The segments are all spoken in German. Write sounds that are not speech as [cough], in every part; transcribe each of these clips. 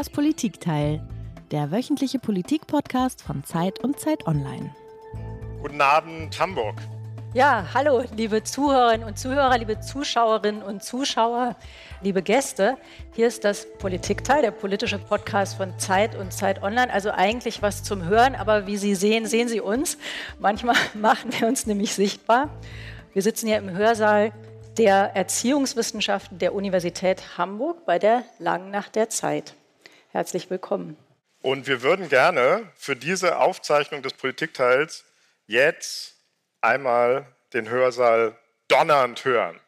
Das Politikteil, der wöchentliche Politikpodcast von Zeit und Zeit Online. Guten Abend, Hamburg. Ja, hallo, liebe Zuhörerinnen und Zuhörer, liebe Zuschauerinnen und Zuschauer, liebe Gäste. Hier ist das Politikteil, der politische Podcast von Zeit und Zeit Online. Also eigentlich was zum Hören, aber wie Sie sehen, sehen Sie uns. Manchmal [laughs] machen wir uns nämlich sichtbar. Wir sitzen hier im Hörsaal der Erziehungswissenschaften der Universität Hamburg bei der Langen Nacht der Zeit. Herzlich willkommen. Und wir würden gerne für diese Aufzeichnung des Politikteils jetzt einmal den Hörsaal donnernd hören.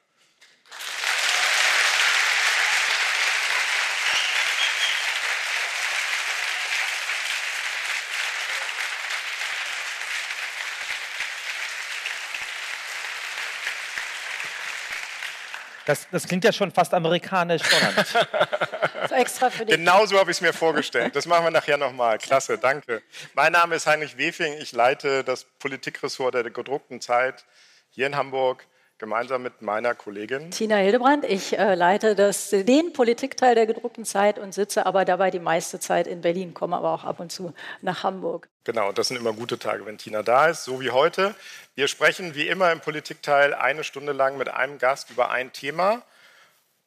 Das, das, klingt ja schon fast amerikanisch donnernd. [laughs] so extra für dich. Genau so habe ich es mir vorgestellt. Das machen wir nachher nochmal. Klasse, danke. Mein Name ist Heinrich Wefing. Ich leite das Politikressort der gedruckten Zeit hier in Hamburg gemeinsam mit meiner Kollegin Tina Hildebrand. Ich äh, leite das, den Politikteil der gedruckten Zeit und sitze aber dabei die meiste Zeit in Berlin, komme aber auch ab und zu nach Hamburg. Genau, und das sind immer gute Tage, wenn Tina da ist, so wie heute. Wir sprechen wie immer im Politikteil eine Stunde lang mit einem Gast über ein Thema.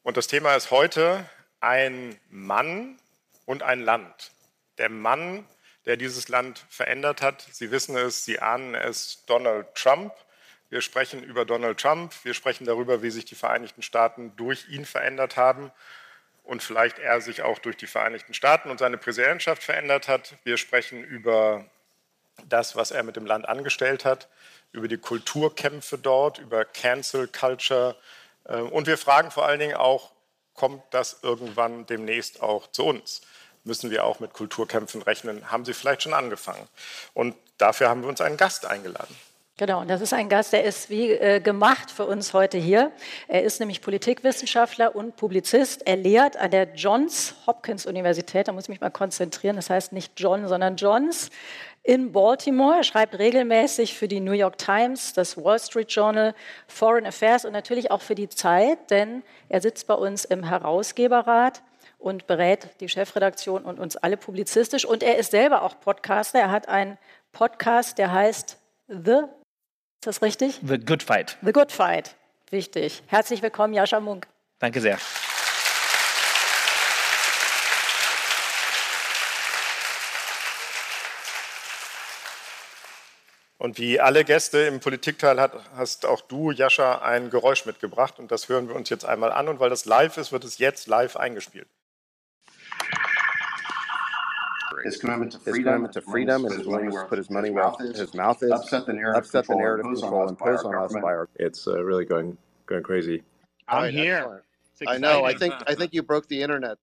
Und das Thema ist heute ein Mann und ein Land. Der Mann, der dieses Land verändert hat. Sie wissen es, Sie ahnen es, Donald Trump. Wir sprechen über Donald Trump, wir sprechen darüber, wie sich die Vereinigten Staaten durch ihn verändert haben und vielleicht er sich auch durch die Vereinigten Staaten und seine Präsidentschaft verändert hat. Wir sprechen über das, was er mit dem Land angestellt hat, über die Kulturkämpfe dort, über Cancel Culture äh, und wir fragen vor allen Dingen auch, kommt das irgendwann demnächst auch zu uns? Müssen wir auch mit Kulturkämpfen rechnen? Haben sie vielleicht schon angefangen? Und dafür haben wir uns einen Gast eingeladen. Genau, und das ist ein Gast, der ist wie äh, gemacht für uns heute hier. Er ist nämlich Politikwissenschaftler und Publizist. Er lehrt an der Johns Hopkins Universität, da muss ich mich mal konzentrieren, das heißt nicht John, sondern Johns in Baltimore. Er schreibt regelmäßig für die New York Times, das Wall Street Journal, Foreign Affairs und natürlich auch für die Zeit, denn er sitzt bei uns im Herausgeberrat und berät die Chefredaktion und uns alle publizistisch. Und er ist selber auch Podcaster. Er hat einen Podcast, der heißt The ist das richtig? The Good Fight. The Good Fight. Wichtig. Herzlich willkommen, Jascha Munk. Danke sehr. Und wie alle Gäste im Politikteil hat, hast auch du, Jascha, ein Geräusch mitgebracht. Und das hören wir uns jetzt einmal an. Und weil das live ist, wird es jetzt live eingespielt. His commitment to freedom, commitment to freedom and his willingness to put his money where his mouth is, upset the narrative, upset the narrative control imposed on us by our. It's uh, really going going crazy. I'm here. I know. I think I think you broke the internet.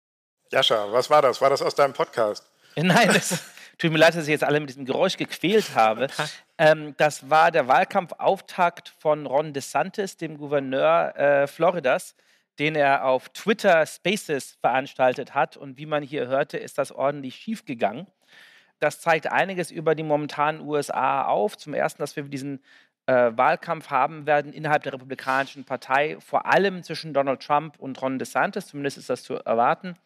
Jascha, was war das? War das aus deinem Podcast? [laughs] Nein, das tut mir leid, dass ich jetzt alle mit diesem Geräusch gequält habe. [laughs] Ähm, das war der Wahlkampfauftakt von Ron DeSantis, dem Gouverneur äh, Floridas den er auf Twitter Spaces veranstaltet hat. Und wie man hier hörte, ist das ordentlich schiefgegangen. Das zeigt einiges über die momentanen USA auf. Zum Ersten, dass wir diesen äh, Wahlkampf haben werden innerhalb der Republikanischen Partei, vor allem zwischen Donald Trump und Ron DeSantis. Zumindest ist das zu erwarten.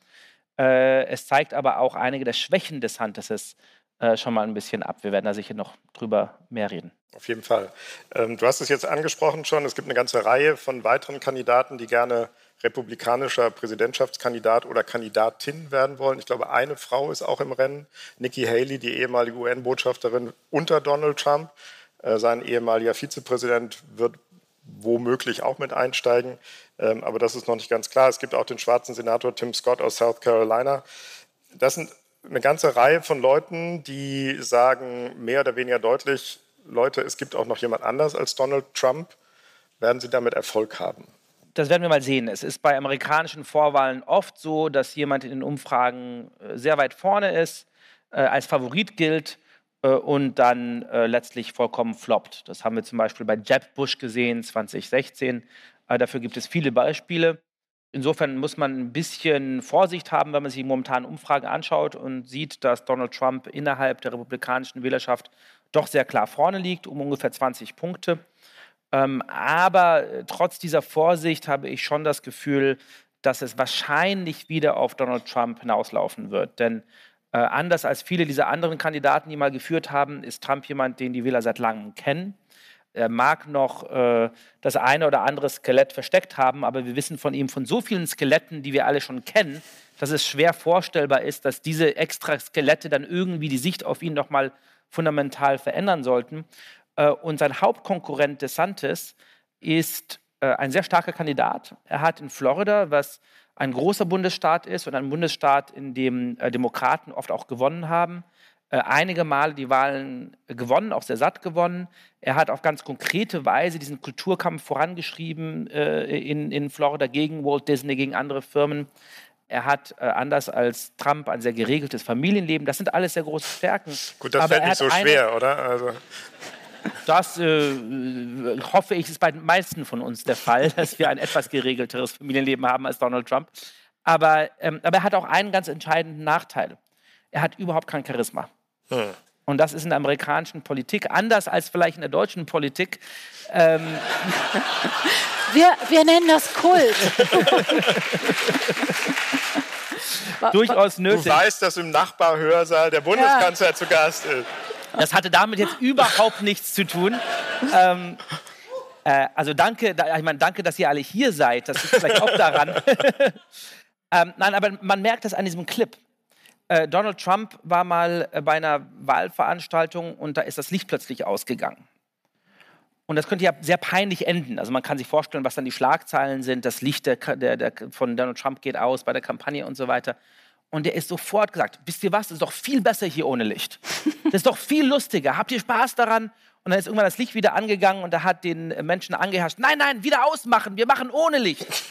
Äh, es zeigt aber auch einige der Schwächen des DeSantis äh, schon mal ein bisschen ab. Wir werden da sicher noch drüber mehr reden. Auf jeden Fall. Ähm, du hast es jetzt angesprochen schon. Es gibt eine ganze Reihe von weiteren Kandidaten, die gerne republikanischer Präsidentschaftskandidat oder Kandidatin werden wollen. Ich glaube, eine Frau ist auch im Rennen, Nikki Haley, die ehemalige UN-Botschafterin unter Donald Trump. Äh, sein ehemaliger Vizepräsident wird womöglich auch mit einsteigen, ähm, aber das ist noch nicht ganz klar. Es gibt auch den schwarzen Senator Tim Scott aus South Carolina. Das sind eine ganze Reihe von Leuten, die sagen mehr oder weniger deutlich, Leute, es gibt auch noch jemand anders als Donald Trump. Werden sie damit Erfolg haben? Das werden wir mal sehen. Es ist bei amerikanischen Vorwahlen oft so, dass jemand in den Umfragen äh, sehr weit vorne ist, äh, als Favorit gilt äh, und dann letztlich vollkommen floppt. Das haben wir zum Beispiel bei Jeb Bush gesehen 2016. Äh, dafür gibt es viele Beispiele. Insofern muss man ein bisschen Vorsicht haben, wenn man sich die momentanen Umfragen anschaut und sieht, dass Donald Trump innerhalb der republikanischen Wählerschaft doch sehr klar vorne liegt, um ungefähr 20 Punkte. Ähm, aber äh, trotz dieser Vorsicht habe ich schon das Gefühl, dass es wahrscheinlich wieder auf Donald Trump hinauslaufen wird. Denn äh, anders als viele dieser anderen Kandidaten, die mal geführt haben, ist Trump jemand, den die Wähler seit langem kennen. Er mag noch äh, das eine oder andere Skelett versteckt haben, aber wir wissen von ihm von so vielen Skeletten, die wir alle schon kennen, dass es schwer vorstellbar ist, dass diese extra Skelette dann irgendwie die Sicht auf ihn nochmal fundamental verändern sollten. Äh, und sein Hauptkonkurrent DeSantis ist äh, ein sehr starker Kandidat. Er hat in Florida, was ein großer Bundesstaat ist und ein Bundesstaat, in dem äh, Demokraten oft auch gewonnen haben, einige Male die Wahlen gewonnen, auch sehr satt gewonnen. Er hat auf ganz konkrete Weise diesen Kulturkampf vorangeschrieben in, in Florida gegen Walt Disney, gegen andere Firmen. Er hat äh, anders als Trump ein sehr geregeltes Familienleben. Das sind alles sehr große Stärken. Gut, das fällt nicht so schwer, oder? Also. Das äh, hoffe ich, ist bei den meisten von uns der Fall, dass wir ein etwas geregelteres Familienleben haben als Donald Trump. Aber, ähm, aber er hat auch einen ganz entscheidenden Nachteil. Er hat überhaupt kein Charisma. Hm. Und das ist in der amerikanischen Politik anders als vielleicht in der deutschen Politik. Ähm, [laughs] wir, wir nennen das Kult. Durchaus nötig. Du weißt, dass im Nachbarhörsaal der Bundeskanzler ja. zu Gast ist. Das hatte damit jetzt überhaupt nichts zu tun. Ähm, äh, also danke, ich meine, danke, dass ihr alle hier seid. Das liegt vielleicht auch daran. [laughs] ähm, nein, aber man merkt das an diesem Clip. Äh, Donald Trump war mal äh, bei einer Wahlveranstaltung und da ist das Licht plötzlich ausgegangen. Und das könnte ja sehr peinlich enden. Also man kann sich vorstellen, was dann die Schlagzeilen sind. Das Licht der, der, der von Donald Trump geht aus bei der Kampagne und so weiter. Und er ist sofort gesagt, wisst ihr was, es ist doch viel besser hier ohne Licht. Das ist doch viel lustiger. Habt ihr Spaß daran? Und dann ist irgendwann das Licht wieder angegangen und er hat den Menschen angeherrscht, nein, nein, wieder ausmachen, wir machen ohne Licht. [laughs]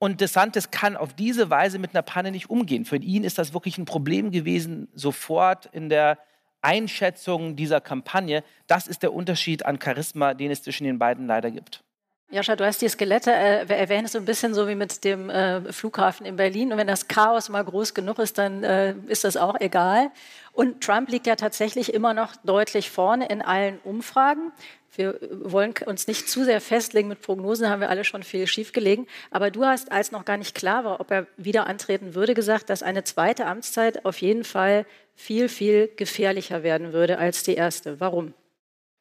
Und DeSantis kann auf diese Weise mit einer Panne nicht umgehen. Für ihn ist das wirklich ein Problem gewesen, sofort in der Einschätzung dieser Kampagne. Das ist der Unterschied an Charisma, den es zwischen den beiden leider gibt. Joscha, du hast die Skelette äh, erwähnt, so ein bisschen so wie mit dem äh, Flughafen in Berlin. Und wenn das Chaos mal groß genug ist, dann äh, ist das auch egal. Und Trump liegt ja tatsächlich immer noch deutlich vorne in allen Umfragen. Wir wollen uns nicht zu sehr festlegen mit Prognosen, haben wir alle schon viel schiefgelegen. Aber du hast, als noch gar nicht klar war, ob er wieder antreten würde, gesagt, dass eine zweite Amtszeit auf jeden Fall viel, viel gefährlicher werden würde als die erste. Warum?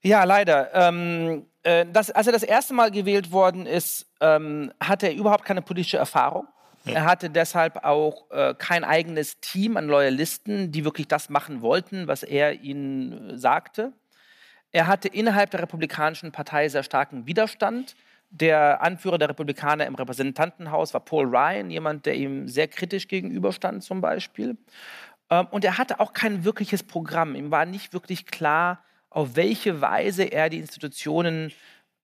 Ja, leider. Ähm, äh, das, als er das erste Mal gewählt worden ist, ähm, hatte er überhaupt keine politische Erfahrung. Er hatte deshalb auch äh, kein eigenes Team an Loyalisten, die wirklich das machen wollten, was er ihnen äh, sagte. Er hatte innerhalb der Republikanischen Partei sehr starken Widerstand. Der Anführer der Republikaner im Repräsentantenhaus war Paul Ryan, jemand, der ihm sehr kritisch gegenüberstand zum Beispiel. Ähm, und er hatte auch kein wirkliches Programm. Ihm war nicht wirklich klar, auf welche Weise er die Institutionen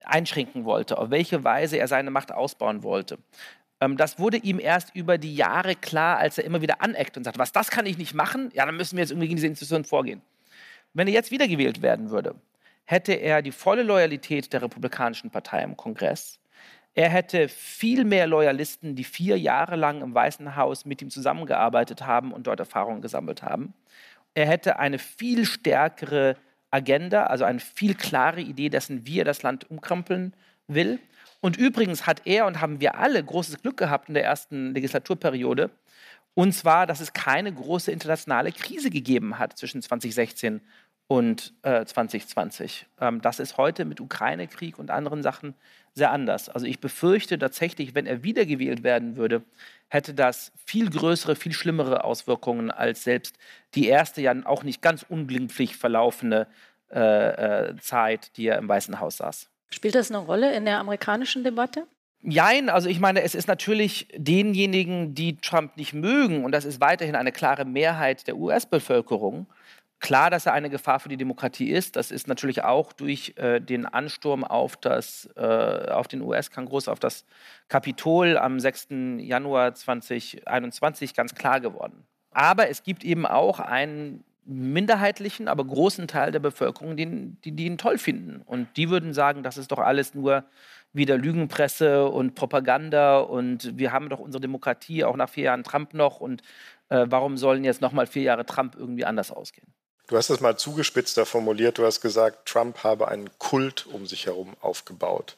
einschränken wollte, auf welche Weise er seine Macht ausbauen wollte. Ähm, das wurde ihm erst über die Jahre klar, als er immer wieder aneckt und sagt, was das kann ich nicht machen, ja, dann müssen wir jetzt irgendwie gegen diese Institutionen vorgehen. Wenn er jetzt wiedergewählt werden würde, hätte er die volle Loyalität der Republikanischen Partei im Kongress. Er hätte viel mehr Loyalisten, die vier Jahre lang im Weißen Haus mit ihm zusammengearbeitet haben und dort Erfahrungen gesammelt haben. Er hätte eine viel stärkere Agenda, also eine viel klare Idee dessen, wie er das Land umkrempeln will. Und übrigens hat er und haben wir alle großes Glück gehabt in der ersten Legislaturperiode. Und zwar, dass es keine große internationale Krise gegeben hat zwischen 2016 und äh, 2020. Ähm, das ist heute mit Ukraine-Krieg und anderen Sachen sehr anders. Also ich befürchte tatsächlich, wenn er wiedergewählt werden würde, hätte das viel größere, viel schlimmere Auswirkungen als selbst die erste ja auch nicht ganz unglimpflich verlaufende äh, äh, Zeit, die er im Weißen Haus saß. Spielt das eine Rolle in der amerikanischen Debatte? Jein, also ich meine, es ist natürlich denjenigen, die Trump nicht mögen, und das ist weiterhin eine klare Mehrheit der US-Bevölkerung, klar, dass er eine Gefahr für die Demokratie ist. Das ist natürlich auch durch äh, den Ansturm auf, das, äh, auf den US-Kongress, auf das Kapitol am 6. Januar 2021 ganz klar geworden. Aber es gibt eben auch einen minderheitlichen, aber großen Teil der Bevölkerung, die, die, die ihn toll finden. Und die würden sagen, das ist doch alles nur wieder Lügenpresse und Propaganda und wir haben doch unsere Demokratie auch nach vier Jahren Trump noch und äh, warum sollen jetzt noch mal vier Jahre Trump irgendwie anders ausgehen? Du hast es mal zugespitzter formuliert. Du hast gesagt, Trump habe einen Kult um sich herum aufgebaut.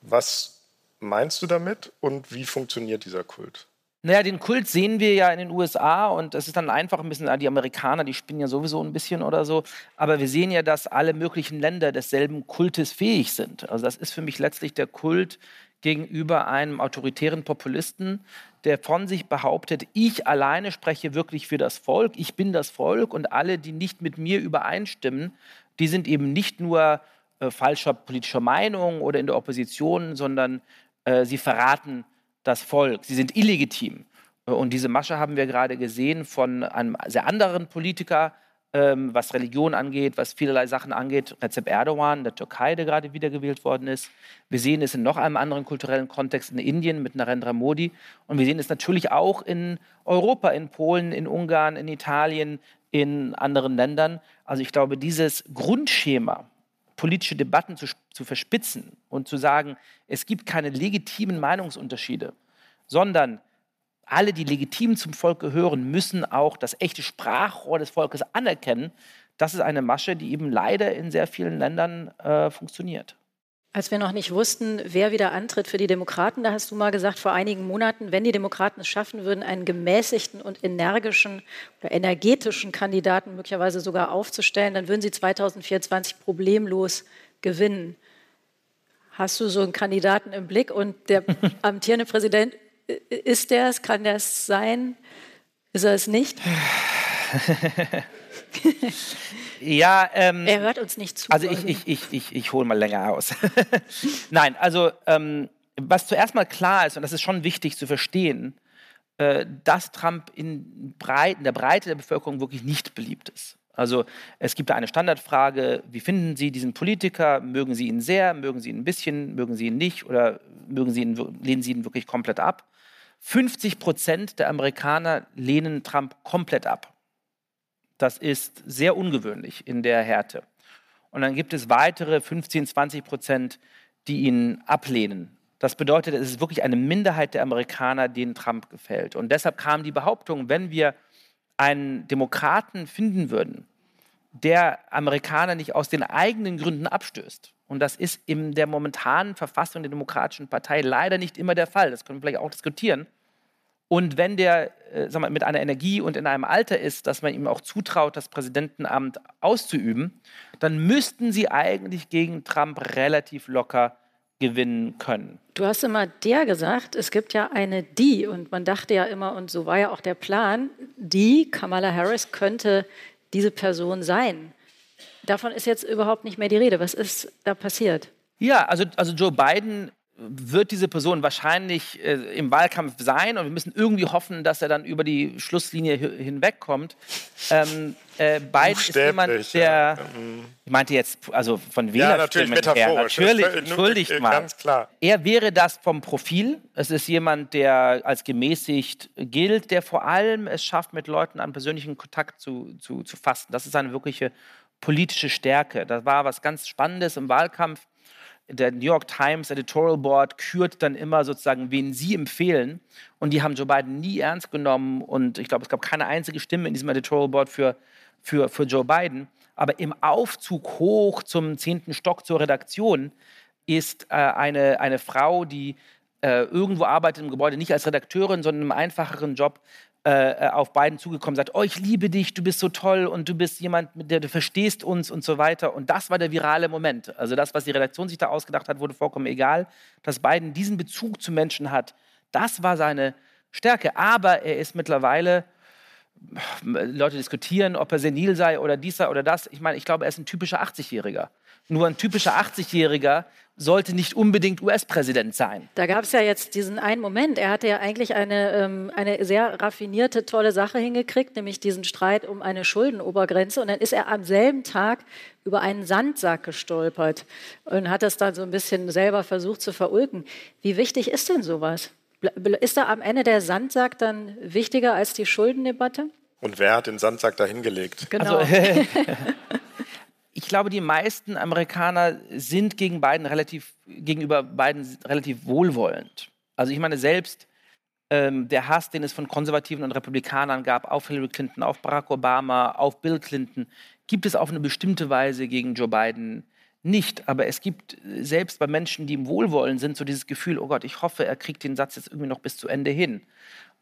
Was meinst du damit und wie funktioniert dieser Kult? Naja, den Kult sehen wir ja in den USA und das ist dann einfach ein bisschen, die Amerikaner, die spinnen ja sowieso ein bisschen oder so. Aber wir sehen ja, dass alle möglichen Länder desselben Kultes fähig sind. Also das ist für mich letztlich der Kult gegenüber einem autoritären Populisten, der von sich behauptet, ich alleine spreche wirklich für das Volk, ich bin das Volk und alle, die nicht mit mir übereinstimmen, die sind eben nicht nur äh, falscher politischer Meinung oder in der Opposition, sondern äh, sie verraten das Volk. Sie sind illegitim. Und diese Masche haben wir gerade gesehen von einem sehr anderen Politiker, ähm, was Religion angeht, was vielerlei Sachen angeht, Recep Erdogan, der Türkei, der gerade wiedergewählt worden ist. Wir sehen es in noch einem anderen kulturellen Kontext in Indien mit Narendra Modi. Und wir sehen es natürlich auch in Europa, in Polen, in Ungarn, in Italien, in anderen Ländern. Also ich glaube, dieses Grundschema, politische Debatten zu, zu verspitzen und zu sagen, es gibt keine legitimen Meinungsunterschiede, sondern alle, die legitim zum Volk gehören, müssen auch das echte Sprachrohr des Volkes anerkennen. Das ist eine Masche, die eben leider in sehr vielen Ländern äh, funktioniert. Als wir noch nicht wussten, wer wieder antritt für die Demokraten, da hast du mal gesagt vor einigen Monaten, wenn die Demokraten es schaffen würden, einen gemäßigten und energischen oder energetischen Kandidaten möglicherweise sogar aufzustellen, dann würden sie 2024 problemlos gewinnen. Hast du so einen Kandidaten im Blick und der [laughs] amtierende Präsident, ist der es? Kann der es sein? Ist er es nicht? [laughs] Ja, ähm, er hört uns nicht zu. Also ich, ich, ich, ich, ich hole mal länger aus. [laughs] Nein, also ähm, was zuerst mal klar ist, und das ist schon wichtig zu verstehen, äh, dass Trump in, Breit, in der Breite der Bevölkerung wirklich nicht beliebt ist. Also es gibt da eine Standardfrage, wie finden Sie diesen Politiker? Mögen Sie ihn sehr, mögen Sie ihn ein bisschen, mögen Sie ihn nicht oder mögen Sie ihn, lehnen Sie ihn wirklich komplett ab? 50 Prozent der Amerikaner lehnen Trump komplett ab. Das ist sehr ungewöhnlich in der Härte. Und dann gibt es weitere 15, 20 Prozent, die ihn ablehnen. Das bedeutet, es ist wirklich eine Minderheit der Amerikaner, denen Trump gefällt. Und deshalb kam die Behauptung, wenn wir einen Demokraten finden würden, der Amerikaner nicht aus den eigenen Gründen abstößt. Und das ist in der momentanen Verfassung der Demokratischen Partei leider nicht immer der Fall. Das können wir vielleicht auch diskutieren. Und wenn der äh, mal, mit einer Energie und in einem Alter ist, dass man ihm auch zutraut, das Präsidentenamt auszuüben, dann müssten sie eigentlich gegen Trump relativ locker gewinnen können. Du hast immer der gesagt, es gibt ja eine die und man dachte ja immer, und so war ja auch der Plan, die Kamala Harris könnte diese Person sein. Davon ist jetzt überhaupt nicht mehr die Rede. Was ist da passiert? Ja, also, also Joe Biden wird diese Person wahrscheinlich äh, im Wahlkampf sein und wir müssen irgendwie hoffen, dass er dann über die Schlusslinie hinwegkommt. Ähm, äh, Biden ist jemand, der, ich meinte jetzt, also von Wählerstimmen ja, natürlich her, natürlich, entschuldigt äh, mal. Ganz klar. Er wäre das vom Profil. Es ist jemand, der als gemäßigt gilt, der vor allem es schafft, mit Leuten an persönlichen Kontakt zu, zu, zu fassen. Das ist eine wirkliche politische Stärke. Das war was ganz Spannendes im Wahlkampf der New York Times Editorial Board kürt dann immer sozusagen, wen sie empfehlen. Und die haben Joe Biden nie ernst genommen. Und ich glaube, es gab keine einzige Stimme in diesem Editorial Board für, für, für Joe Biden. Aber im Aufzug hoch zum zehnten Stock zur Redaktion ist äh, eine, eine Frau, die äh, irgendwo arbeitet im Gebäude, nicht als Redakteurin, sondern im einfacheren Job, äh, äh, auf beiden zugekommen, sagt, oh, ich liebe dich, du bist so toll und du bist jemand, mit der du verstehst uns und so weiter. Und das war der virale Moment. Also das, was die Redaktion sich da ausgedacht hat, wurde vollkommen egal. Dass Biden diesen Bezug zu Menschen hat, das war seine Stärke. Aber er ist mittlerweile, Leute diskutieren, ob er senil sei oder dies oder das. Ich meine, ich glaube, er ist ein typischer 80-Jähriger. Nur ein typischer 80-Jähriger sollte nicht unbedingt US-Präsident sein. Da gab es ja jetzt diesen einen Moment. Er hatte ja eigentlich eine, ähm, eine sehr raffinierte, tolle Sache hingekriegt, nämlich diesen Streit um eine Schuldenobergrenze. Und dann ist er am selben Tag über einen Sandsack gestolpert und hat das dann so ein bisschen selber versucht zu verulken. Wie wichtig ist denn sowas? Ist da am Ende der Sandsack dann wichtiger als die Schuldendebatte? Und wer hat den Sandsack da hingelegt? Genau. Also, [laughs] [laughs] ich glaube, die meisten Amerikaner sind gegen Biden relativ, gegenüber Biden relativ wohlwollend. Also ich meine, selbst ähm, der Hass, den es von Konservativen und Republikanern gab auf Hillary Clinton, auf Barack Obama, auf Bill Clinton, gibt es auf eine bestimmte Weise gegen Joe Biden nicht. Aber es gibt selbst bei Menschen, die im Wohlwollen sind, so dieses Gefühl, oh Gott, ich hoffe, er kriegt den Satz jetzt irgendwie noch bis zu Ende hin.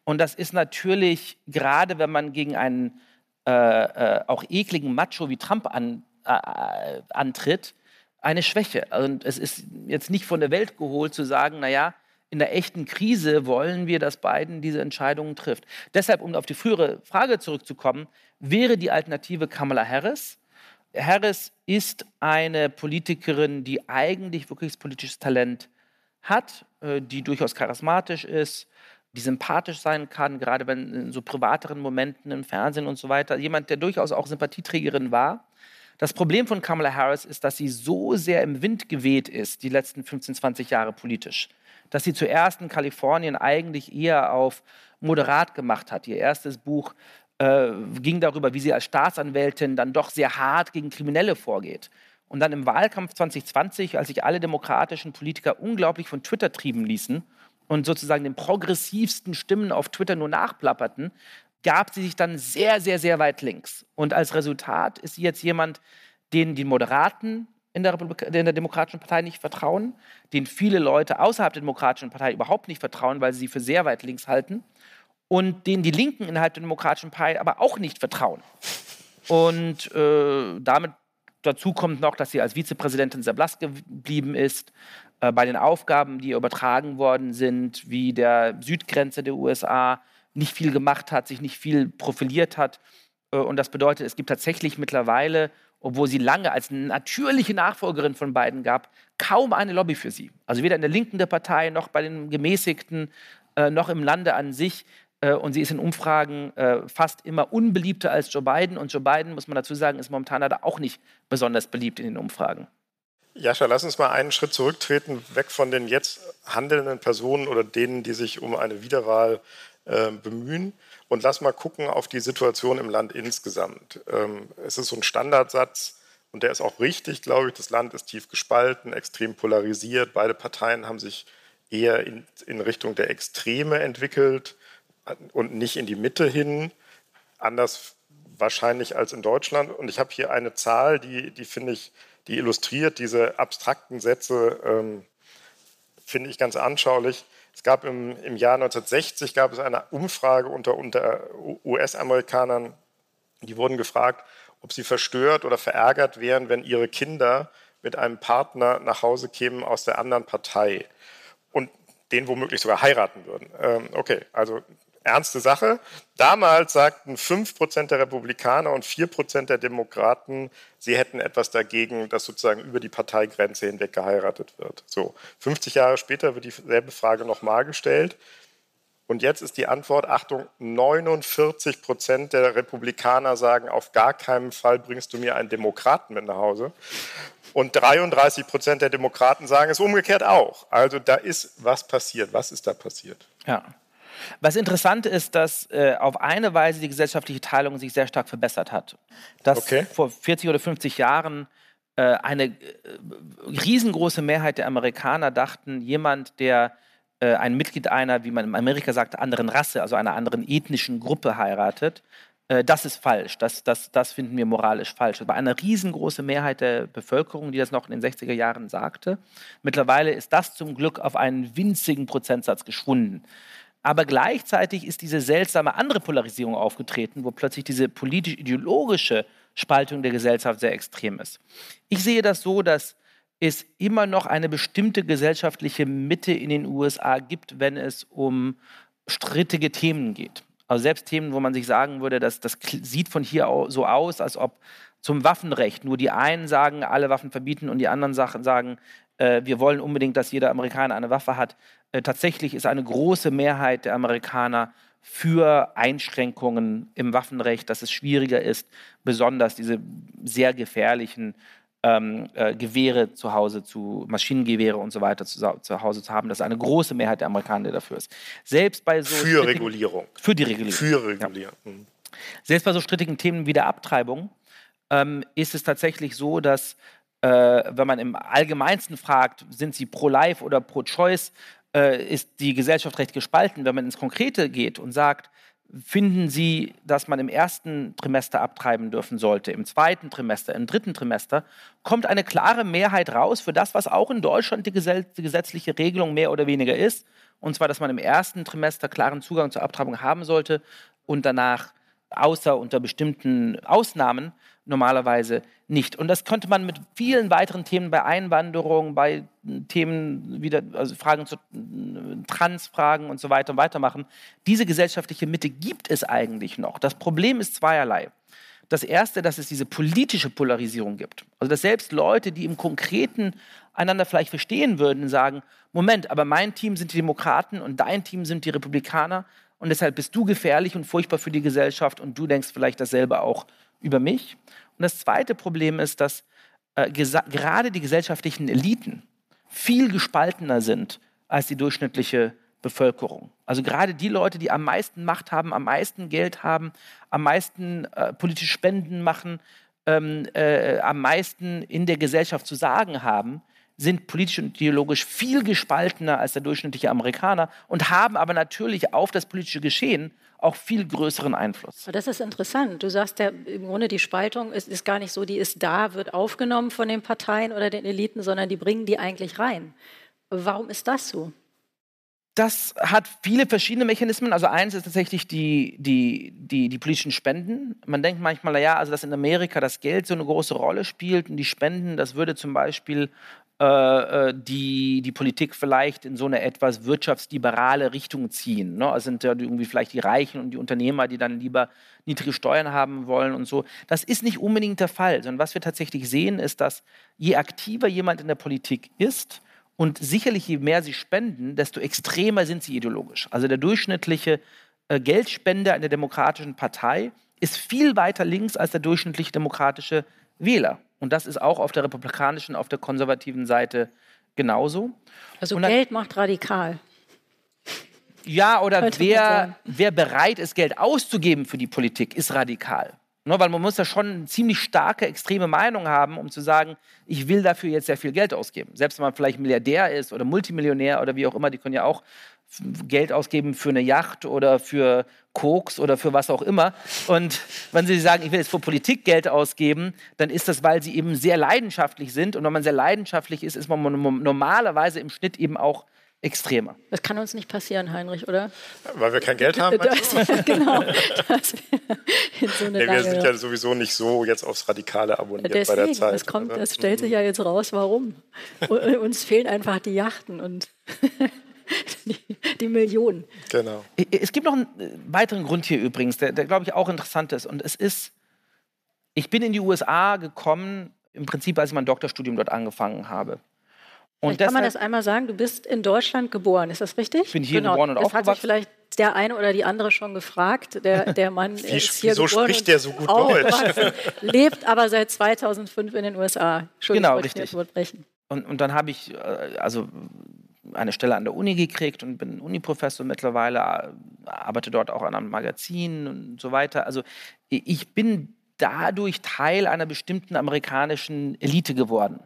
Und das ist natürlich, gerade wenn man gegen einen äh, äh, auch ekligen Macho wie Trump an, äh, antritt, eine Schwäche. Und es ist jetzt nicht von der Welt geholt zu sagen, naja, in der echten Krise wollen wir, dass Biden diese Entscheidungen trifft. Deshalb, um auf die frühere Frage zurückzukommen, wäre die Alternative Kamala Harris. Harris ist eine Politikerin, die eigentlich wirkliches politisches Talent hat, äh, die durchaus charismatisch ist, die sympathisch sein kann, gerade wenn in so privateren Momenten im Fernsehen und so weiter. Jemand, der durchaus auch Sympathieträgerin war. Das Problem von Kamala Harris ist, dass sie so sehr im Wind geweht ist, die letzten 15, 20 Jahre politisch, dass sie zuerst in Kalifornien eigentlich eher auf moderat gemacht hat. Ihr erstes Buch äh, ging darüber, wie sie als Staatsanwältin dann doch sehr hart gegen Kriminelle vorgeht. Und dann im Wahlkampf 2020, als sich alle demokratischen Politiker unglaublich von Twitter trieben ließen und sozusagen den progressivsten Stimmen auf Twitter nur nachplapperten, gab sie sich dann sehr, sehr, sehr weit links. Und als Resultat ist sie jetzt jemand, den die Moderaten in der, in der, Demokratischen Partei nicht vertrauen, den viele Leute außerhalb der Demokratischen Partei überhaupt nicht vertrauen, weil sie sie für sehr weit links halten und denen die Linken innerhalb der Demokratischen Partei aber auch nicht vertrauen. Und äh, damit dazu kommt noch, dass sie als Vizepräsidentin sehr blass geblieben ist äh, bei den Aufgaben, die ihr übertragen worden sind, wie der Südgrenze der USA, nicht viel gemacht hat, sich nicht viel profiliert hat. Äh, und das bedeutet, es gibt tatsächlich mittlerweile, obwohl sie lange als natürliche Nachfolgerin von Biden gab, kaum eine Lobby für sie. Also weder in der Linken der Partei noch bei den Gemäßigten äh, noch im Lande an sich. Äh, und sie ist in Umfragen fast immer unbeliebter als Joe Biden. Und Joe Biden, muss man dazu sagen, ist momentan da auch nicht besonders beliebt in den Umfragen. Jascha, lass uns mal einen Schritt zurücktreten, weg von den jetzt handelnden Personen oder denen, die sich um eine Wiederwahl äh, bemühen. Und lass mal gucken auf die Situation im Land insgesamt. Ähm, es ist so ein Standardsatz und der ist auch richtig, glaube ich. Das Land ist tief gespalten, extrem polarisiert. Beide Parteien haben sich eher in, in Richtung der Extreme entwickelt und nicht in die Mitte hin. Anders wahrscheinlich als in Deutschland. Und ich habe hier eine Zahl, die, die finde ich, die illustriert diese abstrakten Sätze, ähm, finde ich ganz anschaulich. Es gab im, im Jahr 1960 gab es eine Umfrage unter, unter US-Amerikanern, die wurden gefragt, ob sie verstört oder verärgert wären, wenn ihre Kinder mit einem Partner nach Hause kämen aus der anderen Partei und den womöglich sogar heiraten würden. Ähm, okay, also ernste Sache. Damals sagten 5% der Republikaner und 4% der Demokraten, sie hätten etwas dagegen, dass sozusagen über die Parteigrenze hinweg geheiratet wird. So, 50 Jahre später wird dieselbe Frage nochmal gestellt. Und jetzt ist die Antwort, Achtung, 49 Prozent der Republikaner sagen, auf gar keinen Fall bringst du mir einen Demokraten mit nach Hause. Und 33 Prozent der Demokraten sagen es umgekehrt auch. Also da ist was passiert. Was ist da passiert? Ja. Was interessant ist, dass äh, auf eine Weise die gesellschaftliche Teilung sich sehr stark verbessert hat. Dass okay. vor 40 oder 50 Jahren äh, eine äh, riesengroße Mehrheit der Amerikaner dachten, jemand, der äh, ein Mitglied einer, wie man in Amerika sagt, anderen Rasse, also einer anderen ethnischen Gruppe heiratet, äh, das ist falsch. Das, das, das finden wir moralisch falsch. Aber eine riesengroße Mehrheit der Bevölkerung, die das noch in den 60er Jahren sagte. Mittlerweile ist das zum Glück auf einen winzigen Prozentsatz geschwunden. Aber gleichzeitig ist diese seltsame andere Polarisierung aufgetreten, wo plötzlich diese politisch-ideologische Spaltung der Gesellschaft sehr extrem ist. Ich sehe das so, dass es immer noch eine bestimmte gesellschaftliche Mitte in den USA gibt, wenn es um strittige Themen geht. Also selbst Themen, wo man sich sagen würde, dass das sieht von hier so aus, als ob zum Waffenrecht nur die einen sagen, alle Waffen verbieten und die anderen sagen, äh, wir wollen unbedingt, dass jeder Amerikaner eine Waffe hat. Äh, tatsächlich ist eine große Mehrheit der Amerikaner für Einschränkungen im Waffenrecht, dass es schwieriger ist, besonders diese sehr gefährlichen ähm, äh, Gewehre zu Hause zu, Maschinengewehre und so weiter zu, zu Hause zu haben. Das ist eine große Mehrheit der Amerikaner, dafür ist. Selbst bei so für Regulierung. Für die Regulierung. Für Regulierung. Ja. Selbst bei so strittigen Themen wie der Abtreibung ähm, ist es tatsächlich so, dass äh, wenn man im Allgemeinsten fragt, sind sie pro-life oder pro-choice, äh, ist die Gesellschaft recht gespalten. Wenn man ins Konkrete geht und sagt, finden Sie, dass man im ersten Trimester abtreiben dürfen sollte, im zweiten Trimester, im dritten Trimester, kommt eine klare Mehrheit raus für das, was auch in Deutschland die, gesetzliche Regelung mehr oder weniger ist. Und zwar, dass man im ersten Trimester klaren Zugang zur Abtreibung haben sollte und danach, außer unter bestimmten Ausnahmen, normalerweise nicht. Und das könnte man mit vielen weiteren Themen bei Einwanderung, bei Themen wieder, also Fragen zu Transfragen und so weiter und weitermachen. Diese gesellschaftliche Mitte gibt es eigentlich noch. Das Problem ist zweierlei. Das erste, dass es diese politische Polarisierung gibt. Also dass selbst Leute, die im Konkreten einander vielleicht verstehen würden, sagen, Moment, aber mein Team sind die Demokraten und dein Team sind die Republikaner und deshalb bist du gefährlich und furchtbar für die Gesellschaft und du denkst vielleicht dasselbe auch über mich. Und das zweite Problem ist, dass äh, gerade die gesellschaftlichen Eliten viel gespaltener sind als die durchschnittliche Bevölkerung. Also gerade die Leute, die am meisten Macht haben, am meisten Geld haben, am meisten äh, politische Spenden machen, ähm, äh, am meisten in der Gesellschaft zu sagen haben, sind politisch und ideologisch viel gespaltener als der durchschnittliche Amerikaner und haben aber natürlich auf das politische Geschehen auch viel größeren Einfluss. Das ist interessant. Du sagst ja im Grunde, die Spaltung ist, ist gar nicht so, die ist da, wird aufgenommen von den Parteien oder den Eliten, sondern die bringen die eigentlich rein. Warum ist das so? Das hat viele verschiedene Mechanismen. Also eins ist tatsächlich die, die, die, die politischen Spenden. Man denkt manchmal, ja, also dass in Amerika das Geld so eine große Rolle spielt und die Spenden, das würde zum Beispiel äh, äh, die, die Politik vielleicht in so eine etwas wirtschaftsliberale Richtung ziehen. Ne? Also sind ja irgendwie vielleicht die Reichen und die Unternehmer, die dann lieber niedrige Steuern haben wollen und so. Das ist nicht unbedingt der Fall, sondern was wir tatsächlich sehen, ist, dass je aktiver jemand in der Politik ist, und sicherlich, je mehr sie spenden, desto extremer sind sie ideologisch. Also der durchschnittliche äh, Geldspender in der Demokratischen Partei ist viel weiter links als der durchschnittliche demokratische Wähler. Und das ist auch auf der republikanischen, auf der konservativen Seite genauso. Also dann, Geld macht radikal. Ja, oder wer, wer bereit ist, Geld auszugeben für die Politik, ist radikal. Nur weil man muss da schon eine ziemlich starke, extreme Meinung haben, um zu sagen, ich will dafür jetzt sehr viel Geld ausgeben. Selbst wenn man vielleicht Milliardär ist oder Multimillionär oder wie auch immer, die können ja auch Geld ausgeben für eine Yacht oder für Koks oder für was auch immer. Und wenn Sie sagen, ich will jetzt für Politik Geld ausgeben, dann ist das, weil Sie eben sehr leidenschaftlich sind. Und wenn man sehr leidenschaftlich ist, ist man normalerweise im Schnitt eben auch extremer. Das kann uns nicht passieren, Heinrich, oder? Weil wir kein Geld haben. Das, [laughs] genau. Das, so nee, wir sind ja sowieso nicht so jetzt aufs Radikale abonniert Deswegen, bei der Zeit. Das, kommt, das stellt sich ja jetzt raus, warum. uns fehlen einfach die Yachten und [laughs] die, die Millionen. Genau. Es gibt noch einen äh, weiteren Grund hier übrigens, der, der glaube ich auch interessant ist. Und es ist, ich bin in die USA gekommen, im Prinzip, als ich mein Doktorstudium dort angefangen habe. Und kann man das einmal sagen, du bist in Deutschland geboren, ist das richtig? Ich bin hier genau. geboren und das aufgewachsen. Hat sich vielleicht der eine oder die andere schon gefragt. Der, der Mann [laughs] Wie, ist hier wieso geboren spricht der so gut Deutsch? lebt aber seit 2005 in den USA. Genau, richtig. Und, und dann habe ich äh, also eine Stelle an der Uni gekriegt und bin Uniprofessor mittlerweile, arbeite dort auch an einem Magazin und so weiter. Also ich bin dadurch Teil einer bestimmten amerikanischen Elite geworden.